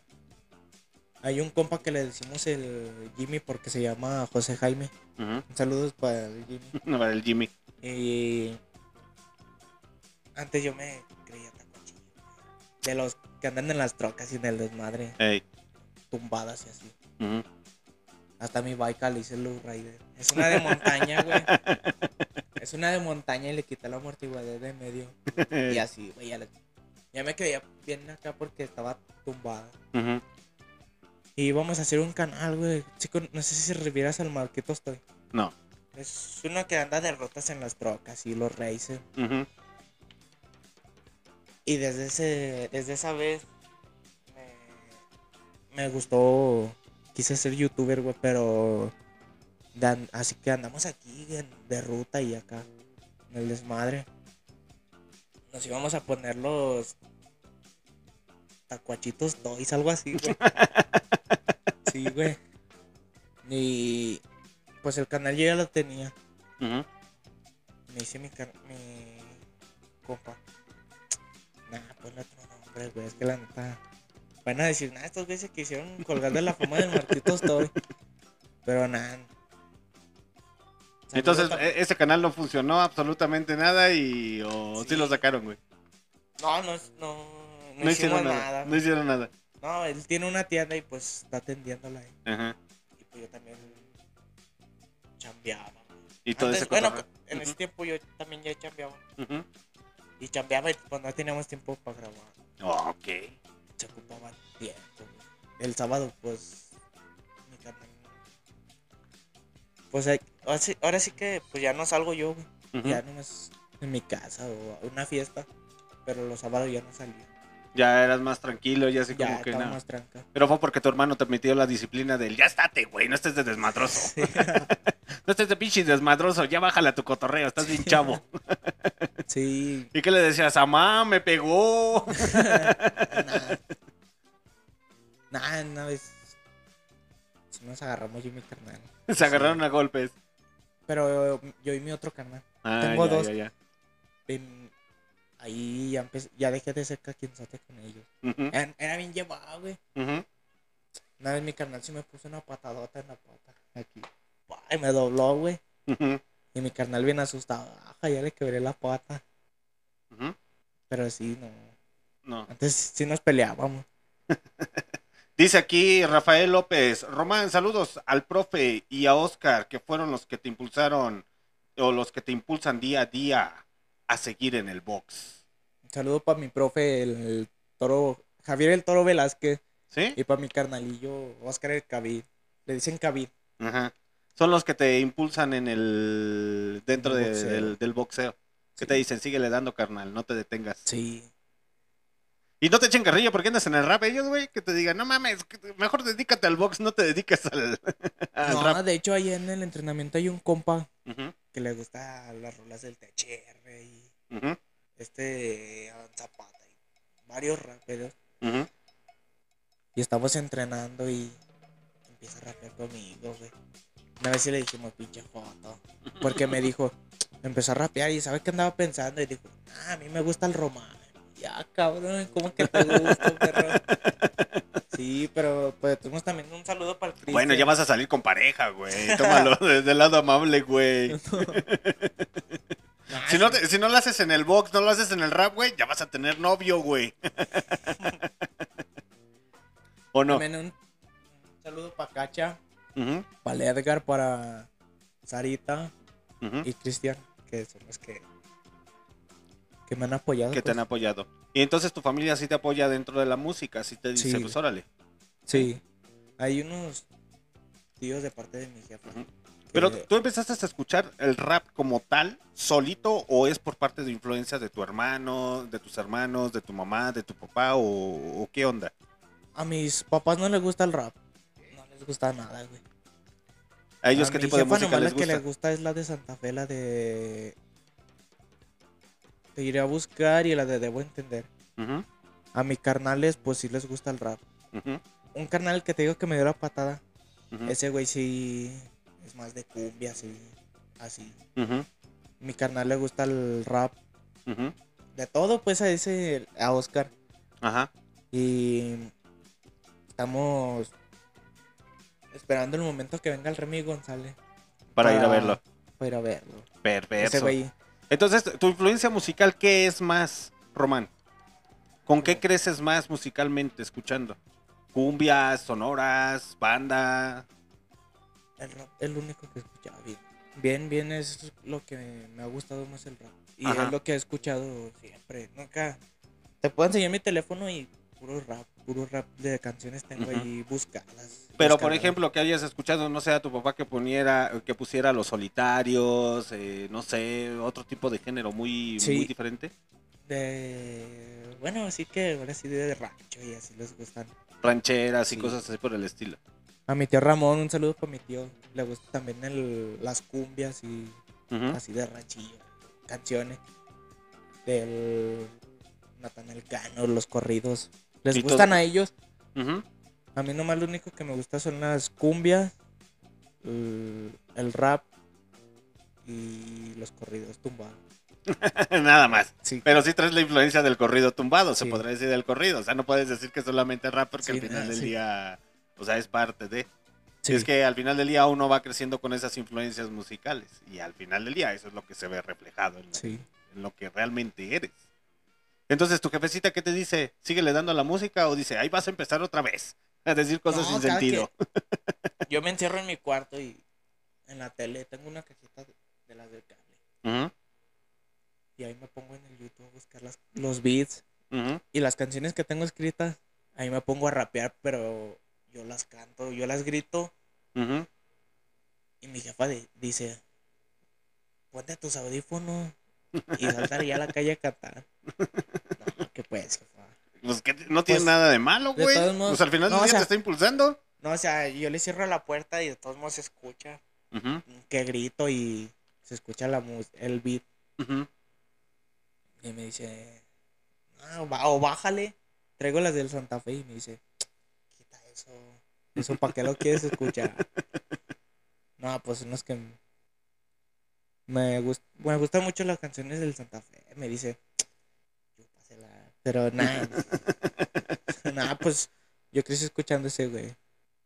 Hay un compa que le decimos el Jimmy porque se llama José Jaime. Saludos para el Jimmy. No, para el Jimmy. Y antes yo me creía tacuachillo. De los que andan en las trocas y en el desmadre, tumbadas y así. Hasta mi bike le hice Low Rider. Es una de montaña, güey. Es una de montaña y le quité la amortiguador de medio. Y así, güey. Ya, ya me creía bien acá porque estaba tumbada. Y íbamos a hacer un canal, güey. Chico, no sé si revieras al Marquito estoy. No. Es uno que anda de rotas en las trocas y los races. Y desde ese, desde esa vez me, me gustó. Quise ser youtuber, güey, pero dan- así que andamos aquí de ruta y acá en el desmadre. Nos íbamos a poner los tacuachitos toys, algo así, güey. Sí, güey. Y pues el canal yo ya lo tenía. Ujú. Me hice mi, mi compa. Nah, ponle otro nombre, güey. Es que la neta. Van a decir, nah, estos güeyes se quisieron colgar de la fama del Marquito Story. Pero nada. Entonces, e- ese canal no funcionó absolutamente nada y o sí, Sí. lo sacaron, güey. No, no, no, no, hicieron nada. nada. No hicieron nada. No, él tiene una tienda y pues está atendiéndola ahí. Ajá. Y pues yo también chambeaba. Y todo Antes, ese bueno, cotorreo. en ese tiempo yo también ya chambeaba. Ujú. Y chambeaba y pues no teníamos tiempo para grabar. Oh, ok. Se ocupaba tiempo. El sábado, pues, mi carnal. Pues ahora sí, ahora sí que pues ya no salgo yo, güey. Ujú. Ya nomás en mi casa o a una fiesta. Pero los sábados ya no salía. Ya eras más tranquilo, ya así Ya como que no. más tranca. Pero fue porque tu hermano te metió la disciplina del ya estate, güey, no estés de desmadroso. no estés de pinche desmadroso, ya bájale a tu cotorreo, estás bien chavo. Sí, ¿Y qué le decías? Amá, me pegó. nada. Nada, una vez. sí nos agarramos yo y mi carnal. Se agarraron a golpes. Pero yo y mi otro carnal. Ah, Tengo ya, dos. ya, ya. en- ahí ya empecé, ya dejé de ser caquinzote con ellos. Era, era bien llevado, güey. Una vez mi carnal sí me puso una patadota en la pata. Aquí. Y me dobló, güey. Y mi carnal bien asustado. Ajá, ya le quebré la pata. Pero sí, no. No. Antes sí nos peleábamos. Dice aquí Rafael López, Román, saludos al profe y a Oscar, que fueron los que te impulsaron o los que te impulsan día a día a seguir en el box. Saludo para mi profe, el, el toro, Javier el Toro Velázquez. ¿Sí? Y para mi carnalillo, Oscar el Cabid. Le dicen Cabid. Ajá. Son los que te impulsan en el dentro En el de- boxeo. del, del boxeo. Que te dicen, síguele dando, carnal, no te detengas. Sí. Y no te echen carrilla porque andas en el rap ellos, güey, que te digan, no mames, mejor dedícate al box, no te dediques al, al No, rap. de hecho, ahí en el entrenamiento hay un compa Ujú, que le gusta las rolas del THR y ujú, este Zapata y varios raperos. Y estamos entrenando y empieza a rapear conmigo, güey. Una vez sí le dijimos pinche foto. Porque me dijo, empezó a rapear y ¿sabe qué andaba pensando? Y dijo, ah, a mí me gusta el román. Ya, cabrón, ¿cómo que te gusta, perro? Sí, pero pues tenemos también un saludo para el Cristian. Bueno, ya vas a salir con pareja, güey. Tómalo desde el lado amable, güey. Ah, Si no, te- si no lo haces en el box, no lo haces en el rap, güey, ya vas a tener novio, güey. ¿O no? También un, saludo para Cacha, Ujú, para Edgar, para Sarita y Cristian, que son los que, que me han apoyado. Que te han pues. apoyado. Y entonces tu familia sí te apoya dentro de la música, sí te dice, Sí. pues órale. Sí, hay unos tíos de parte de mi jefa. Pero tú empezaste a escuchar el rap como tal, solito, o es por parte de influencias de tu hermano, de tus hermanos, de tu mamá, de tu papá, o, o qué onda? A mis papás no les gusta el rap. No les gusta nada, güey. ¿A ellos A qué tipo de música les la que gusta? les gusta es la de Santa Fe, la de... Te iré a buscar y la de Debo Entender. Ujú, A mis carnales, pues sí les gusta el rap. Un carnal que te digo que me dio la patada. Ese güey sí es más de cumbia, así. Así. Mi carnal le gusta el rap. De todo, pues a ese, a Oscar. Ajá. Y estamos esperando el momento que venga el Remy González. Para ir a verlo. Para ir a verlo. Ese Perverso. güey. Entonces, ¿tu influencia musical qué es más, Román? ¿Con qué creces más musicalmente escuchando? ¿Cumbias, sonoras, banda? El rap es lo único que he escuchado bien. Bien, bien es lo que me ha gustado más el rap. Y Ajá. es lo que he escuchado siempre. Nunca. Te puedo enseñar mi teléfono y puro rap, puro rap de canciones tengo ahí buscadas. Pero, por ejemplo, que hayas escuchado, no sé, a tu papá que poniera, que pusiera los solitarios, eh, no sé, otro tipo de género muy, Sí. muy diferente. De. Bueno, así que ahora sí de rancho y así les gustan. Rancheras y cosas así por el estilo. A mi tío Ramón, un saludo para mi tío. Le gusta también el, las cumbias y así de ranchillo. Canciones. Del Natanael Cano, los corridos. Les todo- gustan a ellos. A mí nomás lo único que me gusta son las cumbias, el, el rap y los corridos tumbados. Nada más. Sí. Pero sí traes la influencia del corrido tumbado, se podría decir del corrido. O sea, no puedes decir que solamente rap porque Sí, al final ah, del día, o sea, es parte de. Sí. Es que al final del día uno va creciendo con esas influencias musicales. Y al final del día eso es lo que se ve reflejado en, Sí. en lo que realmente eres. Entonces, tu jefecita, ¿qué te dice? ¿Síguele dando a la música o dice, ahí vas a empezar otra vez a decir cosas No, sin sentido? Yo me encierro en mi cuarto y en la tele tengo una cajita de, de las del cable. Y ahí me pongo en el YouTube a buscar las, los beats y las canciones que tengo escritas. ahí me pongo a rapear, pero yo las canto, yo las grito. Y mi jefa di- dice, ponte tus audífonos y saltar ya a la calle a cantar. No, que pues, jefa. Pues que no tiene Pues, nada de malo, güey. modos, Pues al final no, del o día sea- te está impulsando. No, o sea, yo le cierro la puerta y de todos modos se escucha que grito y se escucha la el beat. Y me dice, ah, o bájale. Traigo las del Santa Fe y me dice, quita eso. ¿Eso para qué lo quieres escuchar? No, pues son los que me, gust me gustan mucho las canciones del Santa Fe. Me dice, "Chúpasela". pero nada. nada, pues yo crecí escuchando ese güey.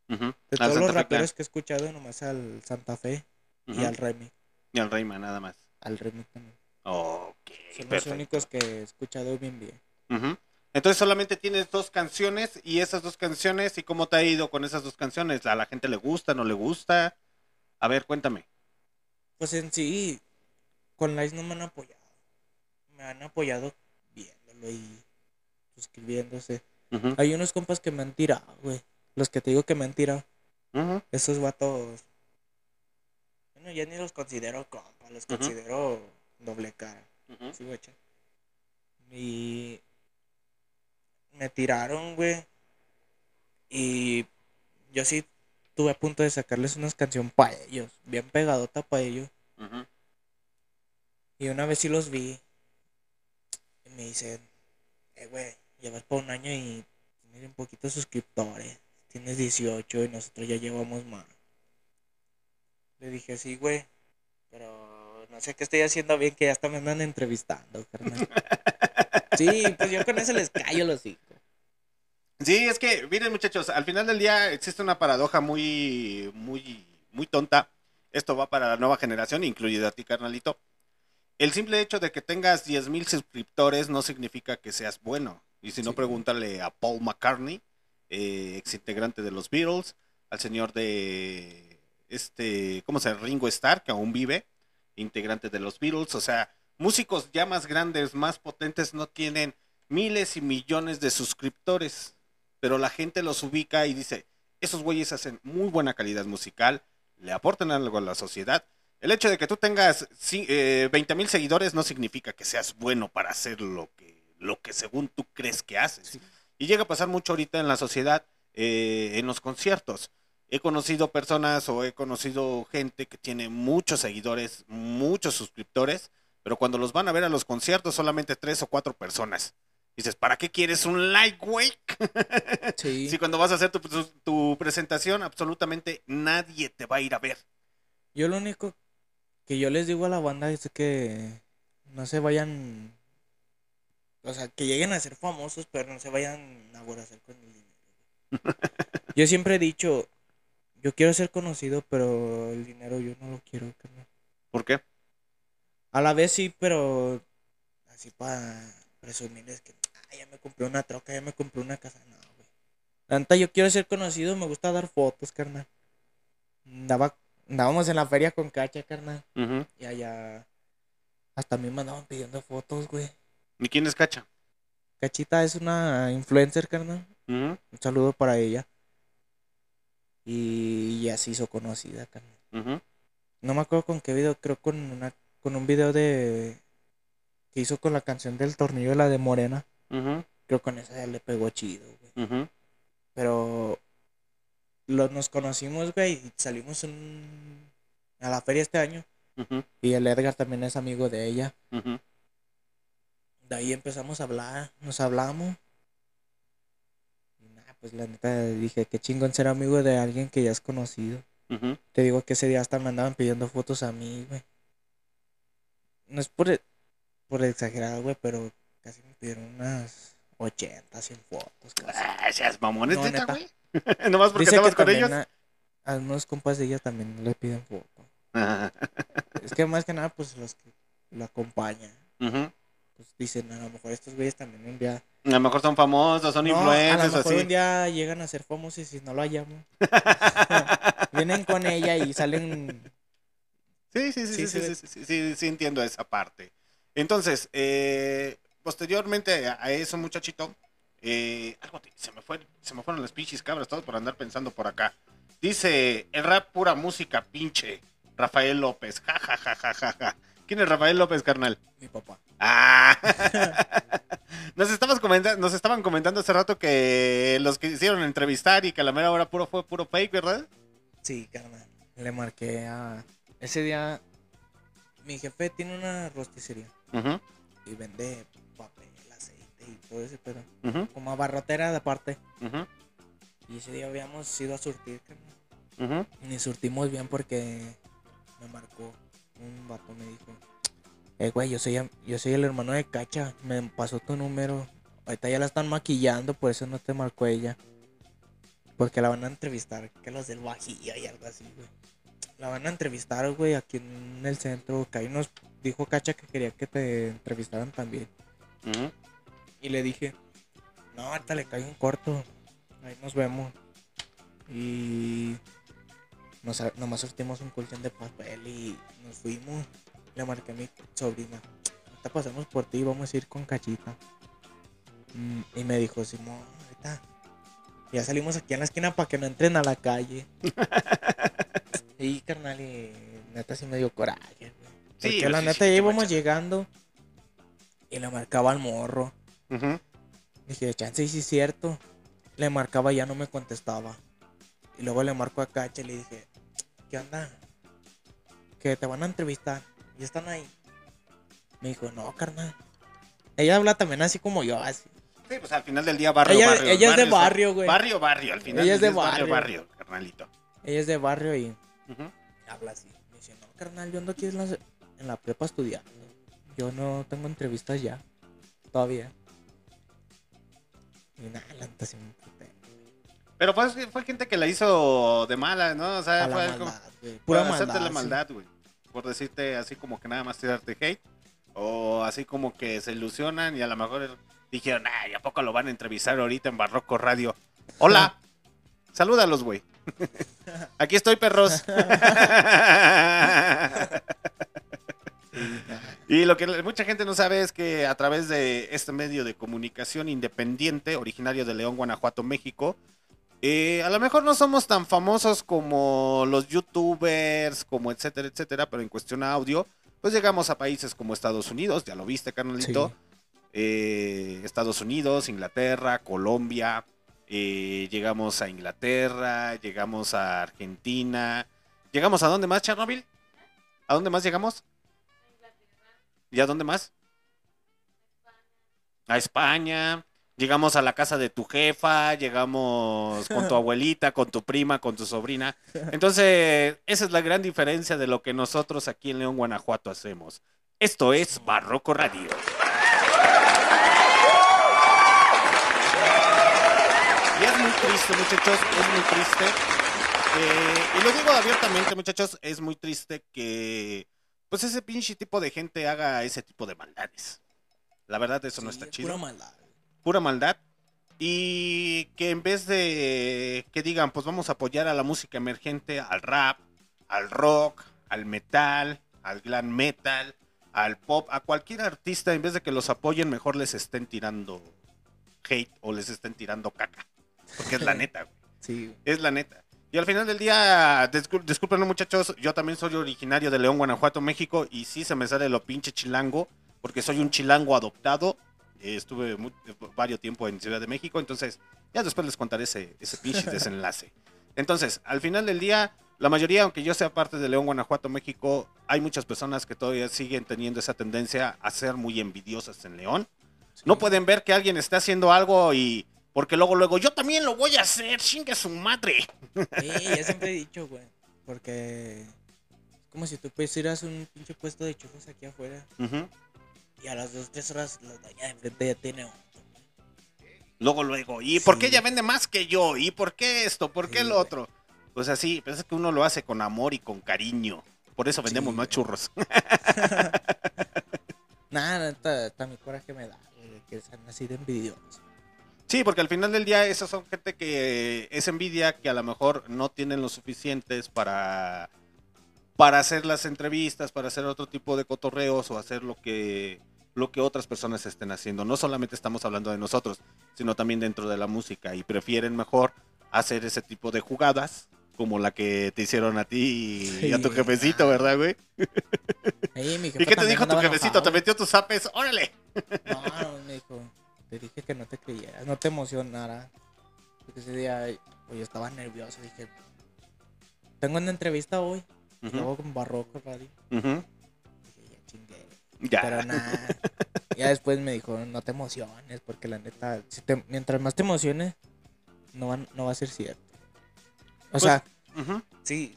De todos los Fe raperos que he escuchado, nomás al Santa Fe y al Remy. Y al Reyma, nada más. Al Remy también. Son los perfecto. únicos que he escuchado bien bien. Ujú. Entonces solamente tienes dos canciones y esas dos canciones, ¿y cómo te ha ido con esas dos canciones? ¿A la gente le gusta, no le gusta? A ver, cuéntame. Pues en sí, con Lice no me han apoyado. Me han apoyado viéndolo y suscribiéndose. Hay unos compas que me han tirado, güey. Los que te digo que me han tirado. Esos vatos. Bueno, ya ni los considero compas, los considero doble cara. Sí, guacha. Y me tiraron, güey. Y yo sí tuve a punto de sacarles una canción para ellos, bien pegadota para ellos. Y una vez sí los vi. Y me dicen, eh, güey, llevas por un año y tienes un poquito de suscriptores. Tienes 18 y nosotros ya llevamos más. Le dije, sí, güey. Pero no sé qué estoy haciendo bien, que ya hasta me andan entrevistando, carnal. Sí, pues yo con eso les callo los hijos. Sí, es que, miren muchachos, al final del día existe una paradoja muy, muy, muy tonta. Esto va para la nueva generación, incluido a ti, carnalito. El simple hecho de que tengas 10.000 suscriptores no significa que seas bueno. Y si no, Sí. pregúntale a Paul McCartney, eh, ex integrante de los Beatles, al señor de este, ¿cómo se llama? Ringo Starr, que aún vive, integrante de los Beatles. O sea, músicos ya más grandes, más potentes, no tienen miles y millones de suscriptores. Pero la gente los ubica y dice, esos güeyes hacen muy buena calidad musical, le aportan algo a la sociedad. El hecho de que tú tengas eh, 20 mil seguidores no significa que seas bueno para hacer lo que, lo que según tú crees que haces. Y llega a pasar mucho ahorita en la sociedad, eh, en los conciertos. He conocido personas o he conocido gente que tiene muchos seguidores, muchos suscriptores, pero cuando los van a ver a los conciertos solamente tres o cuatro personas. Dices, ¿para qué quieres un like, güey? Sí. Si cuando vas a hacer tu, tu- tu presentación, absolutamente nadie te va a ir a ver. Yo lo único que yo les digo a la banda es que no se vayan, o sea, que lleguen a ser famosos, pero no se vayan a aborazar con el dinero. Yo siempre he dicho, yo quiero ser conocido, pero el dinero yo no lo quiero, carnal. ¿Por qué? A la vez sí, pero así para presumirles que "Ah, ya me compré una troca, ya me compré una casa. No, güey. La neta, yo quiero ser conocido, me gusta dar fotos, carnal. Andaba, andábamos en la feria con Cacha, carnal. Y allá hasta a mí me andaban pidiendo fotos, güey. ¿Y quién es Cacha? Cachita es una influencer, carnal. Un saludo para ella. Y ya se hizo conocida, carnal. No me acuerdo con qué video, creo con una con un video de que hizo con la canción del tornillo, la de Morena. Ujú, Creo con esa le pegó chido, güey. Pero lo, nos conocimos, güey, y salimos un- a la feria este año. Y el Edgar también es amigo de ella. De ahí empezamos a hablar, nos hablamos. Y nada, pues la neta dije, qué chingón ser amigo de alguien que ya has conocido. Te digo que ese día hasta me andaban pidiendo fotos a mí, güey. No es por, por exagerar, güey, pero casi me pidieron unas 80, 100 fotos. Casi. Ah, seas mamones, No, neta, güey. Nomás porque Dice estabas con ellos. A, a unos compas de ella también le piden fotos. Es que más que nada, pues los que lo acompañan. Pues dicen, a lo mejor estos güeyes también un día. A lo mejor son famosos, son No, a influencers lo o mejor así. un día llegan a ser famosos y si no lo hallamos. Vienen con ella y salen. Sí, sí, sí, sí, Sí, sí, sí, sí, sí, sí, sí, entiendo esa parte. Entonces, eh, posteriormente a eso, muchachito, Eh, algo te- se me fue, se me fueron las pinches cabras todos por andar pensando por acá. Dice, el rap pura música, pinche. Rafael López, ja, ja, ja, ja, ja, ja. ¿Quién es Rafael López, carnal? Mi papá. Ah. nos, estabas comenta- nos estaban comentando hace rato que los que hicieron entrevistar y que a la mera hora puro fue puro fake, ¿verdad? Sí, carnal. Le marqué a. Ese día. Mi jefe tiene una rosticería y vende papel, aceite y todo ese pedo. ujú, Como abarrotera de aparte. Y ese día habíamos ido a surtir, carnal. Ni surtimos bien porque me marcó un vato, me dijo. Eh, güey, yo soy, yo soy el hermano de Cacha. Me pasó tu número. Ahorita ya la están maquillando, por eso no te marcó ella. Porque la van a entrevistar, que los del Bajía y algo así, güey. La van a entrevistar, güey, aquí en el centro. Que ahí nos dijo Cacha que quería que te entrevistaran también. Y le dije, no, ahorita le cae un corto. Ahí nos vemos. Y nos, nomás surtimos un colchón de papel y nos fuimos. Le marqué a mi sobrina. Ahorita pasamos por ti y vamos a ir con cachita. Mm, Y me dijo, Simón, ahorita. Ya salimos aquí en la esquina para que no entren a la calle. y carnal, y neta sí me dio coraje. güey. Sí, Porque la sí, neta sí, ya íbamos llegando. Y le marcaba al morro. Dije, chance, sí es cierto. Le marcaba y ya no me contestaba. Y luego le marco a Cacha y le dije, ¿qué onda? Que te van a entrevistar. Y están ahí. Me dijo, no, carnal. Ella habla también así como yo, así. Sí, pues al final del día barrio, Ella- barrio. ella es de barrio, güey. Barrio, barrio, al final Ella es de barrio, barrio. barrio, carnalito. Ella es de barrio y Habla así. Me dice, no, carnal, yo ando aquí en la, en la prepa estudiando. Yo no tengo entrevistas ya. Todavía. Y nada, la neta sí me emputé. Pero fue, fue gente que la hizo de mala, ¿no? O sea, A la fue maldad, como- Pura hacerte maldad, la maldad, güey. Por decirte así como que nada más tirarte hate. O así como que se ilusionan y a lo mejor dijeron, ay, ¿a poco lo van a entrevistar ahorita en Barroco Radio? Hola. Salúdalos, güey. Aquí estoy, perros. Y lo que mucha gente no sabe es que a través de este medio de comunicación independiente, originario de León, Guanajuato, México, eh, a lo mejor no somos tan famosos como los youtubers, como etcétera, etcétera, pero en cuestión a audio, pues llegamos a países como Estados Unidos, ya lo viste, carnalito. Sí. Eh, Estados Unidos, Inglaterra, Colombia, eh, llegamos a Inglaterra, llegamos a Argentina, llegamos a dónde más, Chernobyl? ¿A dónde más llegamos? ¿Y a dónde más? A España. Llegamos a la casa de tu jefa, llegamos con tu abuelita, con tu prima, con tu sobrina. Entonces, esa es la gran diferencia de lo que nosotros aquí en León, Guanajuato hacemos. Esto es Barroco Radio. Triste, muchachos, es muy triste. Eh, y lo digo abiertamente, muchachos, es muy triste que pues ese pinche tipo de gente haga ese tipo de maldades. La verdad, eso no está es chido. Pura maldad. Pura maldad. Y que en vez de que digan, pues vamos a apoyar a la música emergente, al rap, al rock, al metal, al glam metal, al pop, a cualquier artista, en vez de que los apoyen, mejor les estén tirando hate o les estén tirando caca. Porque es la neta, güey. Sí. Es la neta. Y al final del día, discul- discúlpenme muchachos, yo también soy originario de León, Guanajuato, México, y sí se me sale lo pinche chilango, porque soy un chilango adoptado. Eh, estuve mu- varios tiempo en Ciudad de México, entonces ya después les contaré ese, ese pinche desenlace. Entonces, al final del día, la mayoría, aunque yo sea parte de León, Guanajuato, México, hay muchas personas que todavía siguen teniendo esa tendencia a ser muy envidiosas en León. No pueden ver que alguien está haciendo algo y... Porque luego, luego, yo también lo voy a hacer, chingue su madre. Sí, ya siempre he dicho, güey. Porque es como si tú pusieras un pinche puesto de churros aquí afuera y a las dos, tres horas la doña de enfrente ya tiene otro. Luego, luego, ¿y por qué Sí. ella vende más que yo? ¿Y por qué esto? ¿Por qué Sí, el güey. otro? Pues así, es que uno lo hace con amor y con cariño. Por eso vendemos Sí, más güey. churros. Nada, hasta mi coraje me da, que sean así de envidiosos. Sí, porque al final del día esas son gente que es envidia, que a lo mejor no tienen lo suficientes para, para hacer las entrevistas, para hacer otro tipo de cotorreos o hacer lo que lo que otras personas estén haciendo. No solamente estamos hablando de nosotros, sino también dentro de la música y prefieren mejor hacer ese tipo de jugadas como la que te hicieron a ti y a tu jefecito. ¿verdad, güey? Mi ¿Y qué te dijo tu jefecito? enojado. ¿Te metió tus zapes? ¡Órale! No, te dije que no te creyeras, no te emocionara. Porque ese día, oye, estaba nervioso, dije, tengo una entrevista hoy, Ujú, estaba con Barroco Radio. ujú. Dije, ya chingué. Ya. Pero nada. ya después me dijo, no te emociones, porque la neta, si te- mientras más te emociones, no va, no va a ser cierto. O Pues, sea, sí,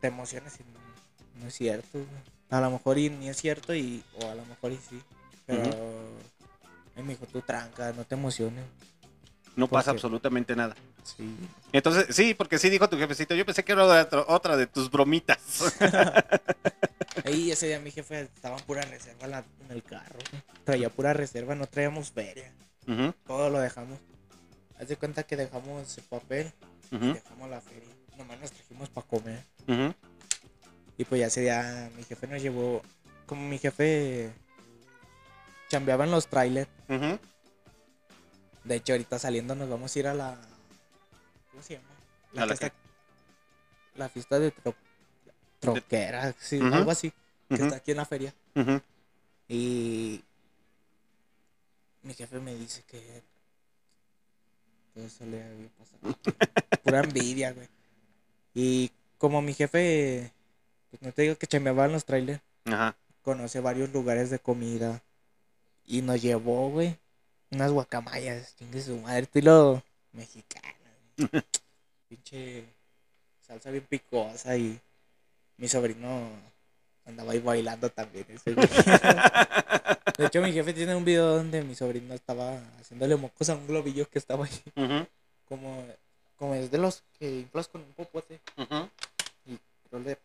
te emocionas y no, no es cierto. güey. A lo mejor y ni es cierto, y, o a lo mejor y sí. Pero me dijo, tú tranca, no te emociones. No pasa absolutamente nada. Sí. Entonces, sí, porque sí dijo tu jefecito. Yo pensé que era otra, otra de tus bromitas. Ahí ese día mi jefe estaba en pura reserva en la- en el carro. Traía pura reserva, no traíamos feria. Todo lo dejamos. Haz de cuenta que dejamos el papel dejamos la feria. Nomás nos trajimos para comer. Y pues ya ese día mi jefe nos llevó. Como mi jefe chambeaba en los trailers. De hecho, ahorita saliendo nos vamos a ir a la. ¿Cómo se llama? ¿A la está- la fiesta de tro- troquera, sí, algo así. Que está aquí en la feria. Y. Mi jefe me dice que. Todo eso le había pasado. Pura envidia, güey. Y como mi jefe. Pues no te digo que chambeaba en los trailers. Ajá. Conoce varios lugares de comida. Y nos llevó, güey. Unas guacamayas. Chingue su madre, estilo mexicano. güey. Pinche salsa bien picosa. Y mi sobrino andaba ahí bailando también. ese güey. De hecho, mi jefe tiene un video donde mi sobrino estaba haciéndole mocos a un globillo que estaba ahí. Como, como es de los que inflas con un popote. ujú, Y creo le,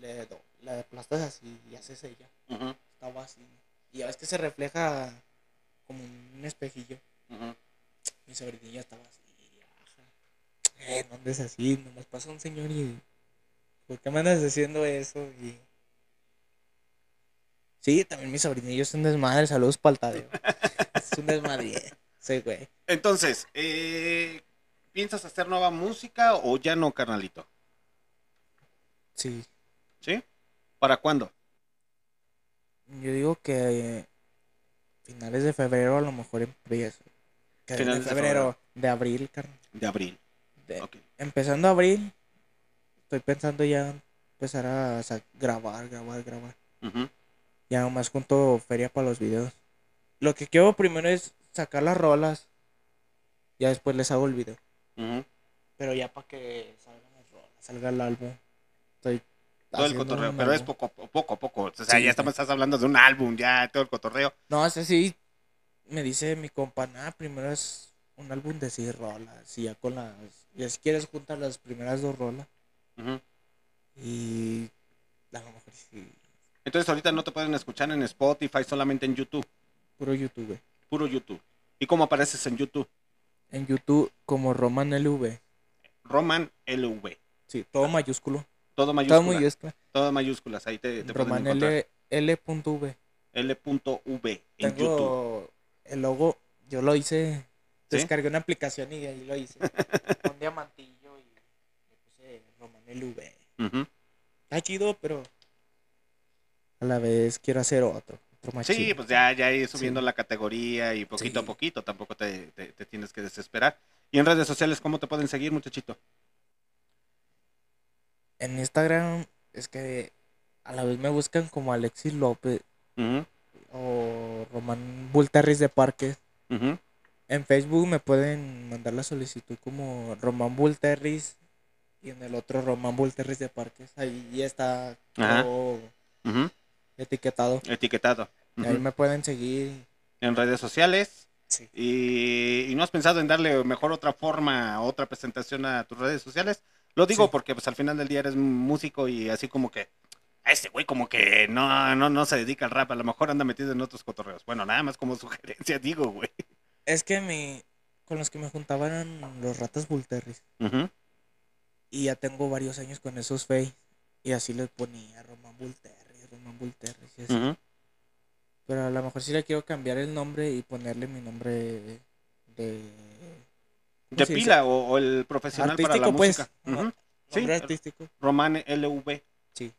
le, le aplastas así y haces ella. ujú, Estaba así. Y ya ves que se refleja como un espejillo. ujú. Mi sobrinillo estaba así. ajá. Eh, no andes así, nomás pasa un señor y. ¿Por qué me andas haciendo eso? Y. Sí, también mi sobrinillo es un desmadre. Saludos para el Tadeo. es un desmadre. Sí, güey. Entonces, eh, ¿piensas hacer nueva música o ya no, carnalito? Sí. ¿Sí? ¿Para cuándo? Yo digo que. finales de febrero a lo mejor empiezo. Que Finales de de febrero, de abril, carnal. De abril. De- Ok. Empezando abril, estoy pensando ya empezar a grabar, grabar, grabar. Ujú, Ya nomás junto feria para los videos. Lo que quiero primero es sacar las rolas. Ya después les hago el video. ujú. Pero ya para que salgan las rolas, salga el álbum. Estoy Todo el cotorreo, pero es poco, poco a poco. O sea, Sí, ya estamos, estás hablando de un álbum, ya todo el cotorreo. No, ese sí. Me dice mi compa, nada, primero es un álbum de seis rolas. Y ya con las. Ya si quieres juntar las primeras dos rolas. Ujú. Y. A lo mejor sí. Entonces ahorita no te pueden escuchar en Spotify, solamente en YouTube, Puro YouTube, güey. puro YouTube. ¿Y cómo apareces en YouTube? En YouTube como Roman LV. Roman LV. Sí, todo mayúsculo. Todo Todo mayúscula. mayúscula. Todo mayúsculas, ahí te, te pueden Roman encontrar. L, L.V. L.V en YouTube. Tengo el logo, yo lo hice. ¿Sí? Descargué una aplicación y ahí lo hice. Un diamantillo y le puse Roman LV. Ujú. Está chido, pero a la vez quiero hacer otro. Sí, chido. pues ya, ya ir subiendo Sí. la categoría y poquito a poquito, tampoco te, te- te tienes que desesperar. Y en redes sociales, ¿cómo te pueden seguir, muchachito? En Instagram es que a la vez me buscan como Alexis López o Román Bulterris de Parques. ujú. En Facebook me pueden mandar la solicitud como Román Bulterris y en el otro Román Bulterris de Parques. Ahí ya está todo etiquetado. Etiquetado. Y ahí me pueden seguir. En redes sociales. Sí. Y, y no has pensado en darle mejor otra forma, otra presentación a tus redes sociales. Lo digo Sí. porque pues al final del día eres músico y así como que a este güey como que no, no, no se dedica al rap, a lo mejor anda metido en otros cotorreos. Bueno, nada más como sugerencia digo, güey. Es que mi, con los que me juntaban eran los ratas Bulterris. Ujú, Y ya tengo varios años con esos face. Y así les ponía Román Bulterris, Román Bulterris. y así. Pero a lo mejor sí le quiero cambiar el nombre y ponerle mi nombre de... ¿cómo De pila o, o el profesional para la Artístico, pues. música. Sí, artístico. Román LV. Sí.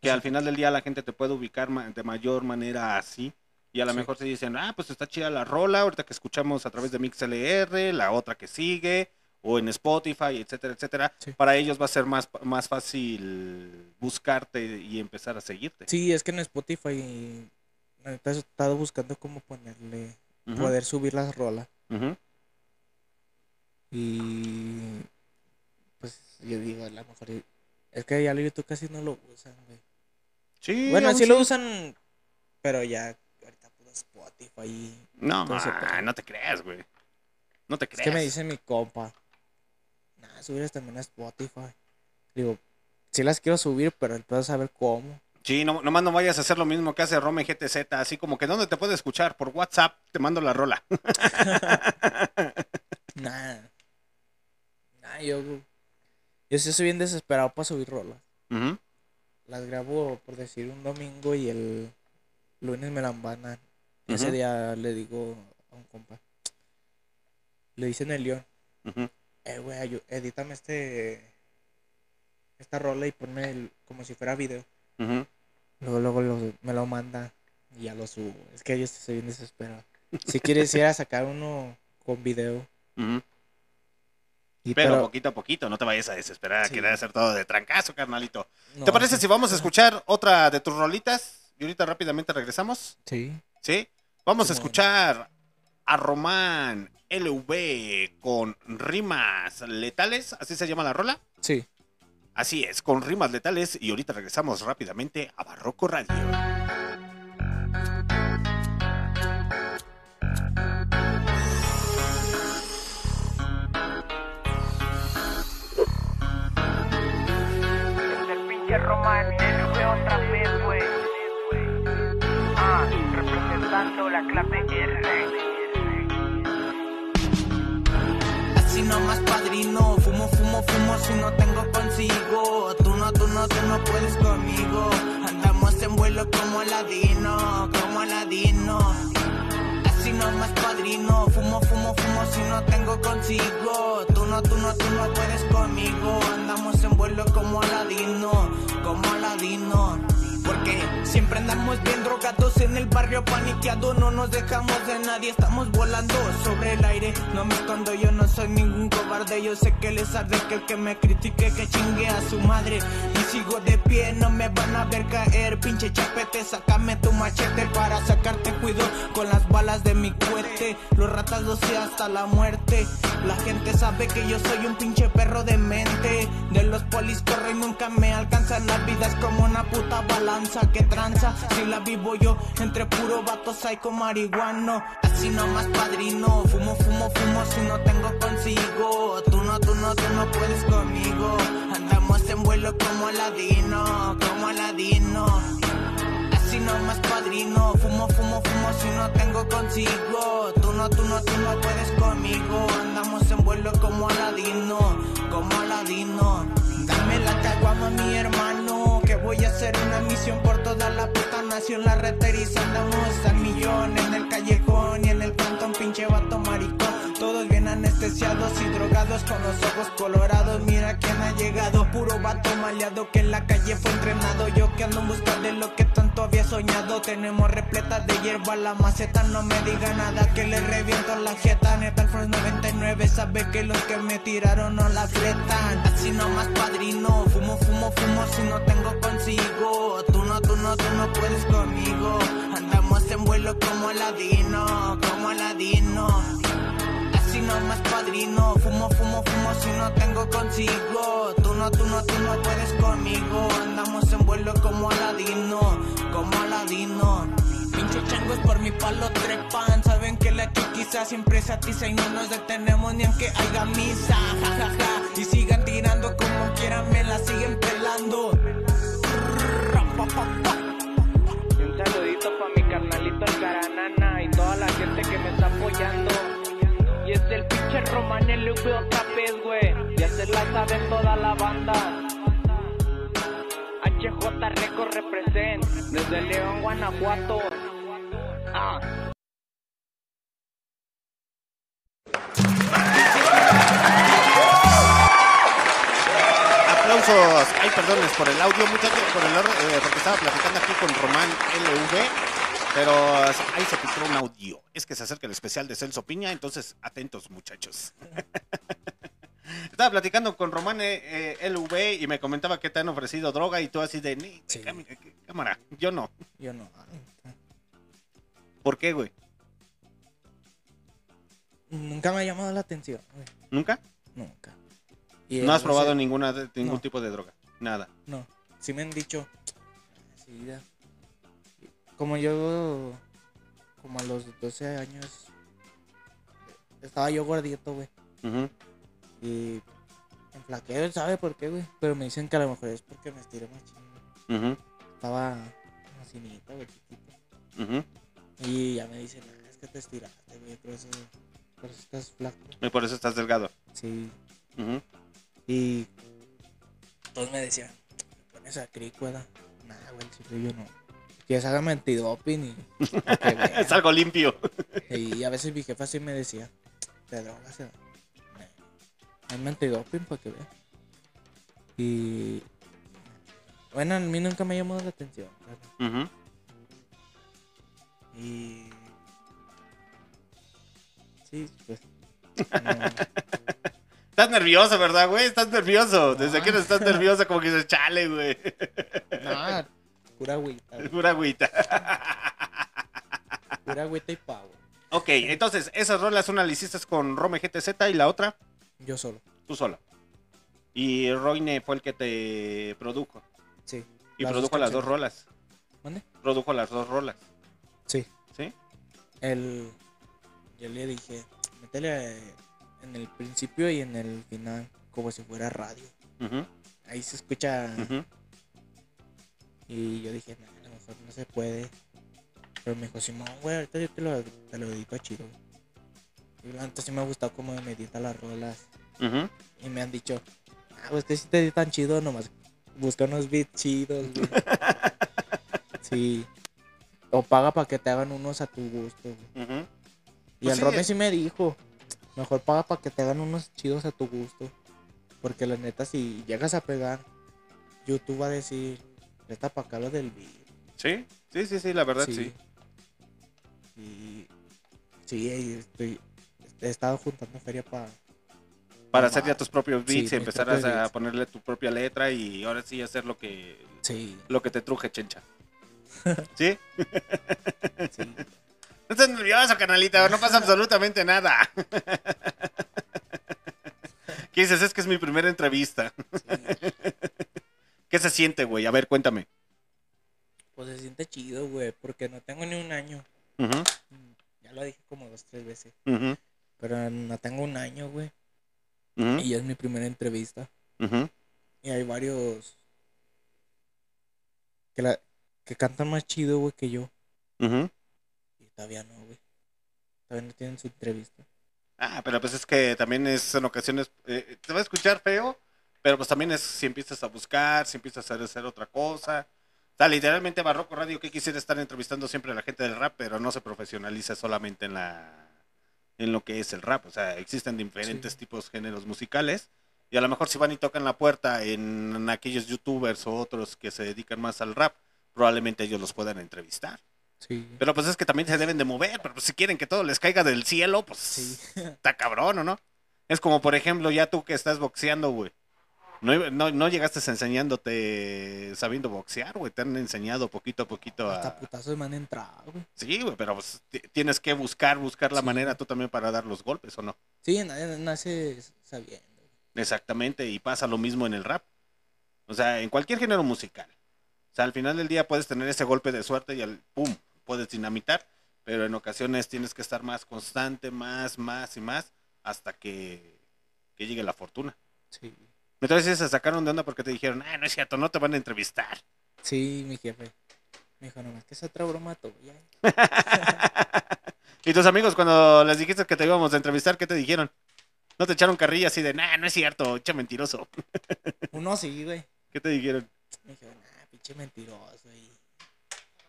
Que al final del día la gente te puede ubicar de mayor manera así. Y a lo mejor se dicen, ah, pues está chida la rola, ahorita que escuchamos a través de MixLR, la otra que sigue, o en Spotify, etcétera, etcétera. Para ellos va a ser más, más fácil buscarte y empezar a seguirte. Sí, es que en Spotify neta, he estado buscando cómo ponerle, poder subir las rolas. Y pues yo digo, a lo mejor es que ya lo YouTube casi no lo usan, güey. Sí, Bueno, sí lo usan, pero ya ahorita puro Spotify. No, no te creas, güey. No te Es creas. que me dice mi compa, nah, subirlas también a Spotify. Digo, sí las quiero subir, pero el pedo es saber cómo. Sí, no, nomás no vayas a hacer lo mismo que hace Rome GTZ, así como que ¿dónde te puede escuchar? Por WhatsApp te mando la rola. Nah. Nah, yo, yo sí soy bien desesperado para subir rolas. Las grabo, por decir, un domingo y el lunes me la mandan. Ese día le digo a un compa. Le dicen el león. ujú. Eh, güey, edítame este. Esta rola y ponme el, como si fuera video. Luego, luego lo- me lo manda y ya lo subo. Es que yo estoy bien desesperado. Si quieres ir a sacar uno con video. Y Pero, pero- poquito a poquito, no te vayas a desesperar a Sí. querer hacer todo de trancazo, carnalito. no, ¿Te parece sí. si vamos a escuchar otra de tus rolitas? Y ahorita rápidamente regresamos. Sí. ¿Sí? Vamos a escuchar a Román LV con rimas letales, así se llama la rola. Sí. Así es, con rimas letales y ahorita regresamos rápidamente a Barroco Radio. Pinche Román, LV otra vez, güey. Ah, representando la clase R. Así nomás padrino, fumo, fumo, fumo si no tengo consigo. Tú no, tú no, tú no puedes conmigo. Andamos en vuelo como Aladino, como Aladino. Así nomás padrino, fumo, fumo, fumo si no tengo consigo. Tú no, tú no, tú no puedes conmigo. Andamos en vuelo como Aladino, como Aladino. Porque siempre andamos bien drogados en el barrio paniqueado, no nos dejamos de nadie, estamos volando sobre el aire. No me escondo, yo no soy ningún cobarde, yo sé que les arde que el que me critique que chingue a su madre. Y sigo de pie, no me van a ver caer, pinche chapete, sácame tu machete para sacarte cuido con las balas de mi cohete. Los ratas lo sé hasta la muerte. La gente sabe que yo soy un pinche perro de mente. De los polis corro y nunca me alcanzan. La vida es como una puta balanza que tranza. Si la vivo yo entre puro vato psycho marihuano. Así nomás padrino. Fumo, fumo, fumo si no tengo consigo. Tú no, tú no, tú no puedes conmigo. Andamos en vuelo como Aladino, como Aladino. Padrino, fumo, fumo, fumo si no tengo consigo. Tú no, tú no, tú no puedes conmigo. Andamos en vuelo como Aladino, como Aladino. Dame la caguama, mi hermano, que voy a hacer una misión por toda la puta nación. La reteriza andamos al millón en el callejón y en el cantón, pinche vato maricón. Anestesiados y drogados con los ojos colorados. Mira quién ha llegado, puro vato maleado que en la calle fue entrenado. Yo que ando en busca de lo que tanto había soñado. Tenemos repletas de hierba, la maceta no me diga nada que le reviento la jeta. Neta, Frost 99 sabe que los que me tiraron no la fletan. Así nomás padrino, fumo, fumo, fumo si no tengo consigo. Tú no, tú no, tú no puedes conmigo. Andamos en vuelo como Aladino, como Aladino. Así nomás padrino, fumo, fumo, fumo si no tengo consigo. Tú no, tú no, tú no puedes conmigo. Andamos en vuelo como Aladino, como Aladino. Pinche changos por mi palo trepan. Saben que la chiquiza siempre se atiza y no nos detenemos ni aunque haya misa. Ja, ja, ja. Y sigan tirando como quieran, me la siguen pelando. Y un saludito pa' mi carnalito el Garanana y toda la gente que me está apoyando. Y pinche Román LV otra vez, güey. Ya se la sabe toda la banda. HJ Record represent desde León, Guanajuato. Aplausos. Ay, perdones por el audio, muchachos, por el eh, porque estaba platicando aquí con Román LV, pero ahí se filtró un audio. Es que se acerca el especial de Celso Piña, entonces atentos, muchachos. Estaba platicando con Román eh, eh, LV y me comentaba que te han ofrecido droga y tú así de, "Ni, Sí. cámara, yo no. Yo no. ¿Por qué, güey? Nunca me ha llamado la atención, güey. ¿Nunca? Nunca. Y ¿No has probado ninguna ningún No. tipo de droga? Nada. No. Sí me han dicho. sí, ya. Como yo. Como a los 12 años. Estaba yo gordito, güey. Ujú. Y. Enflaqueo, ¿sabe por qué, güey? Pero me dicen que a lo mejor es porque me estiré más chingo. Ujú, Estaba. Macinita, güey, chiquito. Y ya me dicen, "Ah, es que te estiraste, güey. Por eso. Por eso estás flaco. Y por eso estás delgado. Sí. Y todos me decían, "¿Te pones a cricuada. Nah, güey, chile, yo no. Que se haga antidoping y. pa' que vea". Es algo limpio. Y a veces mi jefa sí me decía, te drogas. eh?". Hazme antidoping para que vea. Y. Bueno, a mí nunca me ha llamado la atención. Ujú. Y. Sí, pues. no. Estás nervioso, ¿verdad, güey? Estás nervioso. Desde Ah. que estás nervioso, como que dices, chale, güey. No, pura agüita, güey. Pura agüita. Pura agüita y pavo. ok, entonces, esas rolas una la hiciste con Rome GTZ y la otra Yo solo. tú sola. Y Roine fue el que te produjo. Sí. Y Las produjo las dos rolas. ¿Mande? Produjo las dos rolas. Sí. ¿Sí? El, yo le dije, métele en el principio y en el final, como si fuera radio. Ujú, Ahí se escucha. ujú. Y yo dije, "Nah, a lo mejor no se puede. Pero me dijo, Simón, güey, ahorita yo te lo, te lo edito chido. Y neta sí me ha gustado cómo me edita las rolas. Y me han dicho, ah, pues que si te editan chido, nomás busca unos beats chidos, güey. sí. O paga para que te hagan unos a tu gusto, güey. Y Pues el sí, Rome sí me dijo, mejor paga para que te hagan unos chidos a tu gusto. Porque la neta, si llegas a pegar, YouTube va a decir, presta para acá lo del beat. Sí, sí, sí, sí, la verdad sí. Y sí, estoy, he estado juntando feria para... Para hacer ya tus propios Sí, beats y empezar a beats. ponerle tu propia letra y ahora sí hacer lo que Sí, lo que te truje, chencha. ¿Sí? sí. No estás nervioso, canalita, no pasa absolutamente nada. ¿Qué dices? Es que es mi primera entrevista. ¿Qué se siente, güey? A ver, cuéntame. Pues se siente chido, güey, porque no tengo ni un año. Mm, Ya lo dije como dos, tres veces. ujú, Pero no tengo un año, güey. ujú, Y ya es mi primera entrevista. Y hay varios que, la, que cantan más chido, güey, que yo. Y todavía no, güey. Todavía no tienen su entrevista. Ah, pero pues es que también es en ocasiones, eh, te va a escuchar feo, pero pues también es si empiezas a buscar, si empiezas a hacer otra cosa. O sea, literalmente Barroco Radio que quisiera estar entrevistando siempre a la gente del rap, pero no se profesionaliza solamente en la en lo que es el rap. O sea, existen diferentes Sí. tipos géneros musicales. Y a lo mejor si van y tocan la puerta en, en aquellos youtubers o otros que se dedican más al rap, probablemente ellos los puedan entrevistar. Sí. Pero pues es que también se deben de mover, pero pues si quieren que todo les caiga del cielo, pues Sí. está cabrón, ¿o no? Es como, por ejemplo, ya tú que estás boxeando, güey. No, no, no llegaste enseñándote sabiendo boxear, güey. Te han enseñado poquito a poquito Hasta a... putazos me han entrado, güey. Sí, güey, pero pues, ti- tienes que buscar, buscar la Sí. manera tú también para dar los golpes, ¿o no? Sí, nadie nace sabiendo. Exactamente, y pasa lo mismo en el rap. O sea, en cualquier género musical. O sea, al final del día puedes tener ese golpe de suerte y al pum, puedes dinamitar, pero en ocasiones tienes que estar más constante, más, más y más, hasta que, que llegue la fortuna. Sí. Entonces se sacaron de onda porque te dijeron, ah, no es cierto, no te van a entrevistar. Sí, mi jefe. Me dijo, nomás que es otra broma y tus amigos cuando les dijiste que te íbamos a entrevistar, ¿qué te dijeron? No te echaron carrilla así de, nah, no es cierto, echa mentiroso. Uno sí, güey. ¿Qué te dijeron? Me dijeron, ah, pinche mentiroso. Y...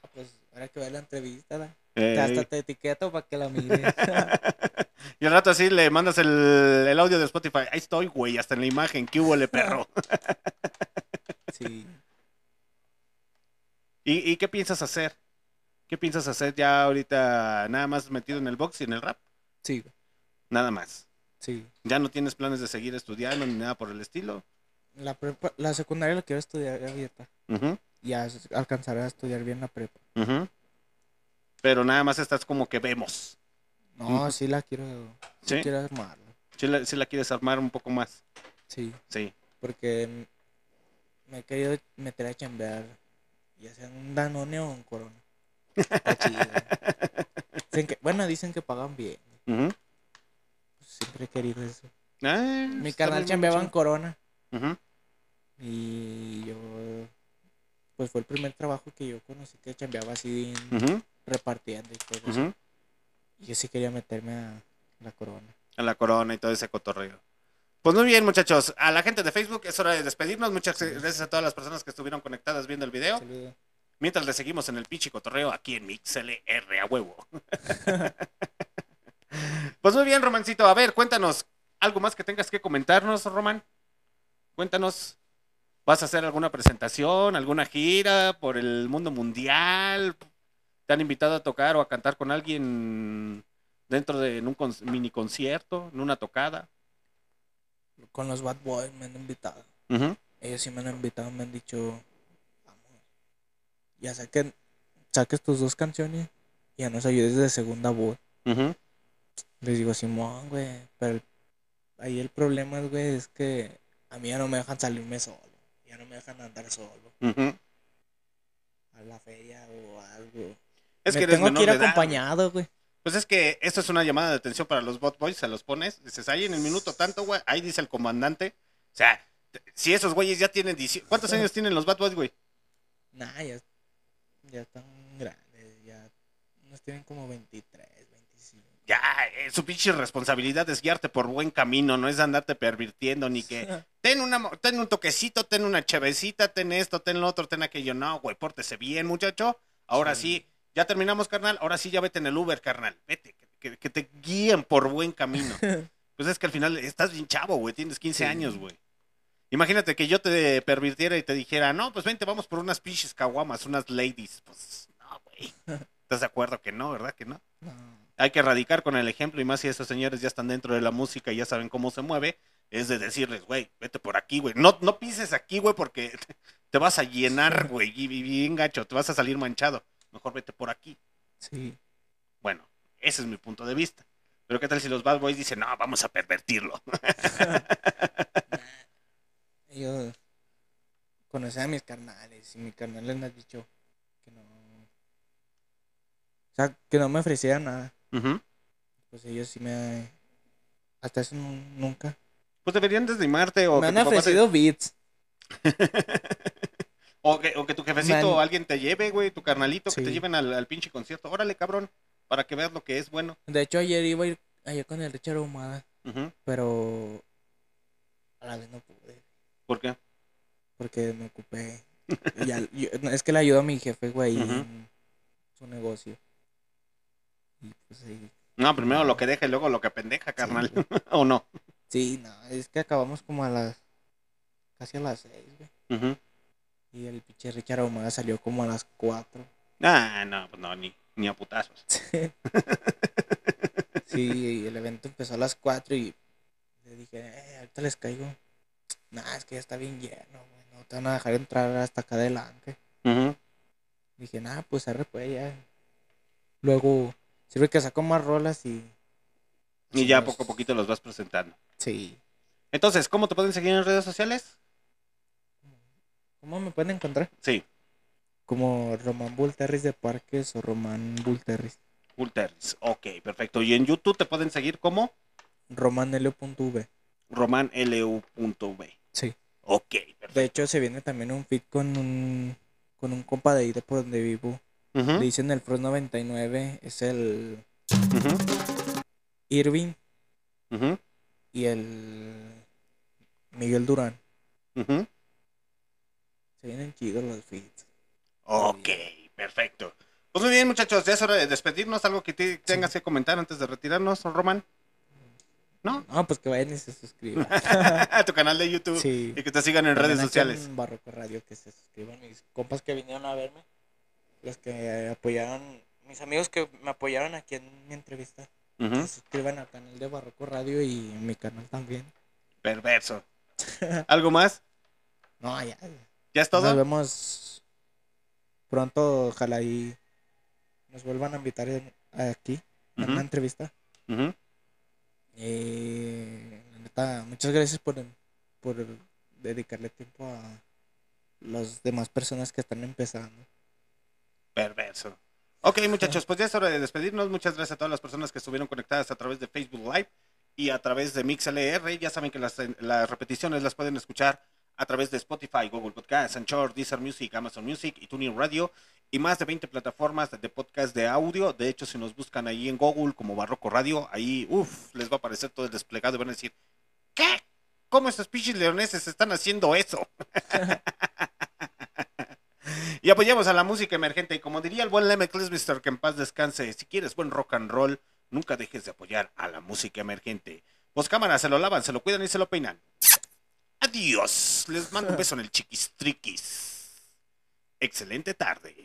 ah, Pues ahora que vea la entrevista, ¿da? Hasta te etiqueto para que la mires. y al rato así le mandas el, el audio de Spotify. Ahí estoy, güey, hasta en la imagen. ¿Qué hubo, le perro? sí. ¿Y, ¿Y qué piensas hacer? ¿Qué piensas hacer ya ahorita nada más metido en el box y en el rap? Sí. Nada más. Sí. ¿Ya no tienes planes de seguir estudiando ni nada por el estilo? La, prepa- la secundaria la quiero estudiar abierta. Ujú, Ya s- alcanzaré a estudiar bien la prepa. ujú. Pero nada más estás como que vemos. No, sí la quiero. Sí, ¿Sí? quiero armarla. Si la, sí la quieres armar un poco más. Sí. Sí. Porque me he querido meter a chambear. Ya sea en un Danone o en Corona. Está chido. Dicen que- bueno, dicen que pagan bien. Ujú. Pues siempre he querido eso. Ah, Mi canal chambeaba en. Corona. Ujú. Y yo. Pues fue el primer trabajo que yo conocí que chambeaba así en- Ujú, repartiendo y todo eso. yo sí quería meterme a la Corona. A la corona y todo ese cotorreo. Pues muy bien, muchachos. A la gente de Facebook es hora de despedirnos. Muchas gracias a todas las personas que estuvieron conectadas viendo el video. Saludos. Mientras le seguimos en el pinche cotorreo aquí en MixLR a huevo. pues muy bien, Romancito. A ver, cuéntanos. ¿Algo más que tengas que comentarnos, Román? Cuéntanos. ¿Vas a hacer alguna presentación, alguna gira por el mundo mundial? ¿Te han invitado a tocar o a cantar con alguien dentro de en un con- mini concierto, en una tocada? Con los Bad Boys me han invitado. Ellos sí me han invitado, me han dicho, vamos, ya saquen, saques tus dos canciones y ya nos ayudes de segunda voz. Les digo, Simón, güey, pero el- ahí el problema, güey, es que a mí ya no me dejan salirme solo, ya no me dejan andar solo a la feria o algo. Es me que eres tengo que menor ir de edad, güey. acompañado, güey. Pues es que esto es una llamada de atención para los bot boys, se los pones, dices, ahí en el minuto tanto, güey, ahí dice el comandante. O sea, si esos güeyes ya tienen 18... ¿Cuántos años tienen los bad boys, güey? Nah, ya, ya están grandes, ya unos tienen como 23, 25. Ya, eh, su pinche responsabilidad es guiarte por buen camino, no es andarte pervirtiendo ni que ten una mo- ten un toquecito, ten una chevecita, ten esto, ten lo otro, ten aquello. No, güey, pórtese bien, muchacho. Ahora sí. Ya terminamos, carnal. Ahora sí ya vete en el Uber, carnal. Vete, que, te guíen por buen camino. Pues es que al final estás bien chavo, güey, tienes 15 Sí. años, güey. Imagínate que yo te pervirtiera y te dijera, no, pues vente, vamos por unas pinches caguamas, unas ladies. Pues no, güey. ¿Estás de acuerdo que no, verdad que no? No. hay que erradicar con el ejemplo y más si esos señores ya están dentro de la música y ya saben cómo se mueve, es de decirles, güey, vete por aquí, güey. No, no pises aquí, güey, porque te, vas a llenar, güey, y bien gacho, te vas a salir manchado. Mejor vete por aquí. Sí. Bueno, ese es mi punto de vista. Pero qué tal si los bad boys dicen, no, vamos a pervertirlo. Yo conocí a mis carnales y mis carnales me han dicho que no. O sea, que no me ofrecieran nada. Pues ellos sí me. Hasta eso nu- nunca. Pues deberían deslimarte o me han papá te- ofrecido beats. o, que, o que tu jefecito o alguien te lleve, güey, tu carnalito, que te lleven al, al pinche concierto. Órale, cabrón, para que veas lo que es bueno. De hecho, ayer iba a ir ayer con el Richard Ahumada, Ujú. pero a la vez no pude. ¿Por qué? Porque me ocupé. Y al- yo- es que le ayudo a mi jefe, güey, en su negocio. Y pues sí. No, primero lo que deja y luego lo que pendeja, carnal. ¿O no? Sí, no, es que acabamos como a las. casi a las seis, güey. Ujú. Y el pinche Richard Ahumada salió como a las cuatro. Ah, no, pues no, ni, ni a putazos. Sí, y el evento empezó a las 4 y le dije, eh, ahorita les caigo. Nah, es que ya está bien lleno, güey. No te van a dejar entrar hasta acá adelante. Ujú. Dije, nah, pues arre pues ya. Luego, sirve que saco más rolas y. Y ya poco a poquito los vas presentando. Sí. Entonces, ¿cómo te pueden seguir en redes sociales? ¿Cómo me pueden encontrar? Sí, Como Román Bulterris de Parques o Román Bulterris. Ulteris. Ok, perfecto. Y en YouTube te pueden seguir como Romanelio.v. romanlu.v. Sí. Ok, De perfecto. hecho, se viene también un fit con un. con un compa de ahí de por donde vivo. Ujú, Le dicen el Frost 99. Es el Irving y el Miguel Durán. Se vienen chidos los feeds. Ok, perfecto. Pues muy bien, muchachos, ya es hora de despedirnos. Algo que te- tengas que comentar antes de retirarnos, Román. ¿No? No, pues que vayan y se suscriban. a tu canal de YouTube Sí. y que te sigan en También redes sociales. En Barroco Radio, que se suscriban. Mis compas que vinieron a verme. Los que apoyaron. Mis amigos que me apoyaron aquí en mi entrevista. Que se suscriban al canal de Barroco Radio y en mi canal también. Perverso. ¿Algo más? No, ya. ¿Ya es Nos todo? vemos pronto. Ojalá y nos vuelvan a invitar aquí en Ujú. una entrevista. Eh, la neta, muchas gracias por, por dedicarle tiempo a las demás personas que están empezando. Perverso. Ok, muchachos, pues ya es hora de despedirnos. Muchas gracias a todas las personas que estuvieron conectadas a través de Facebook Live y a través de MixLR. Ya saben que las, las repeticiones las pueden escuchar a través de Spotify, Google Podcasts, Anchor, Deezer Music, Amazon Music y TuneIn Radio y más de 20 plataformas de podcast de audio. De hecho, si nos buscan ahí en Google como Barroco Radio, ahí, uff, les va a aparecer todo el desplegado y van a decir, ¿qué? ¿Cómo estos pinches leoneses están haciendo eso? y apoyamos a la música emergente. Y como diría el buen Leme Mister, que en paz descanse, si quieres buen rock and roll, nunca dejes de apoyar a la música emergente. Pues cámaras, se lo lavan, se lo cuidan y se lo peinan. Adiós. Les mando un beso en el chiquistriquis. Excelente tarde.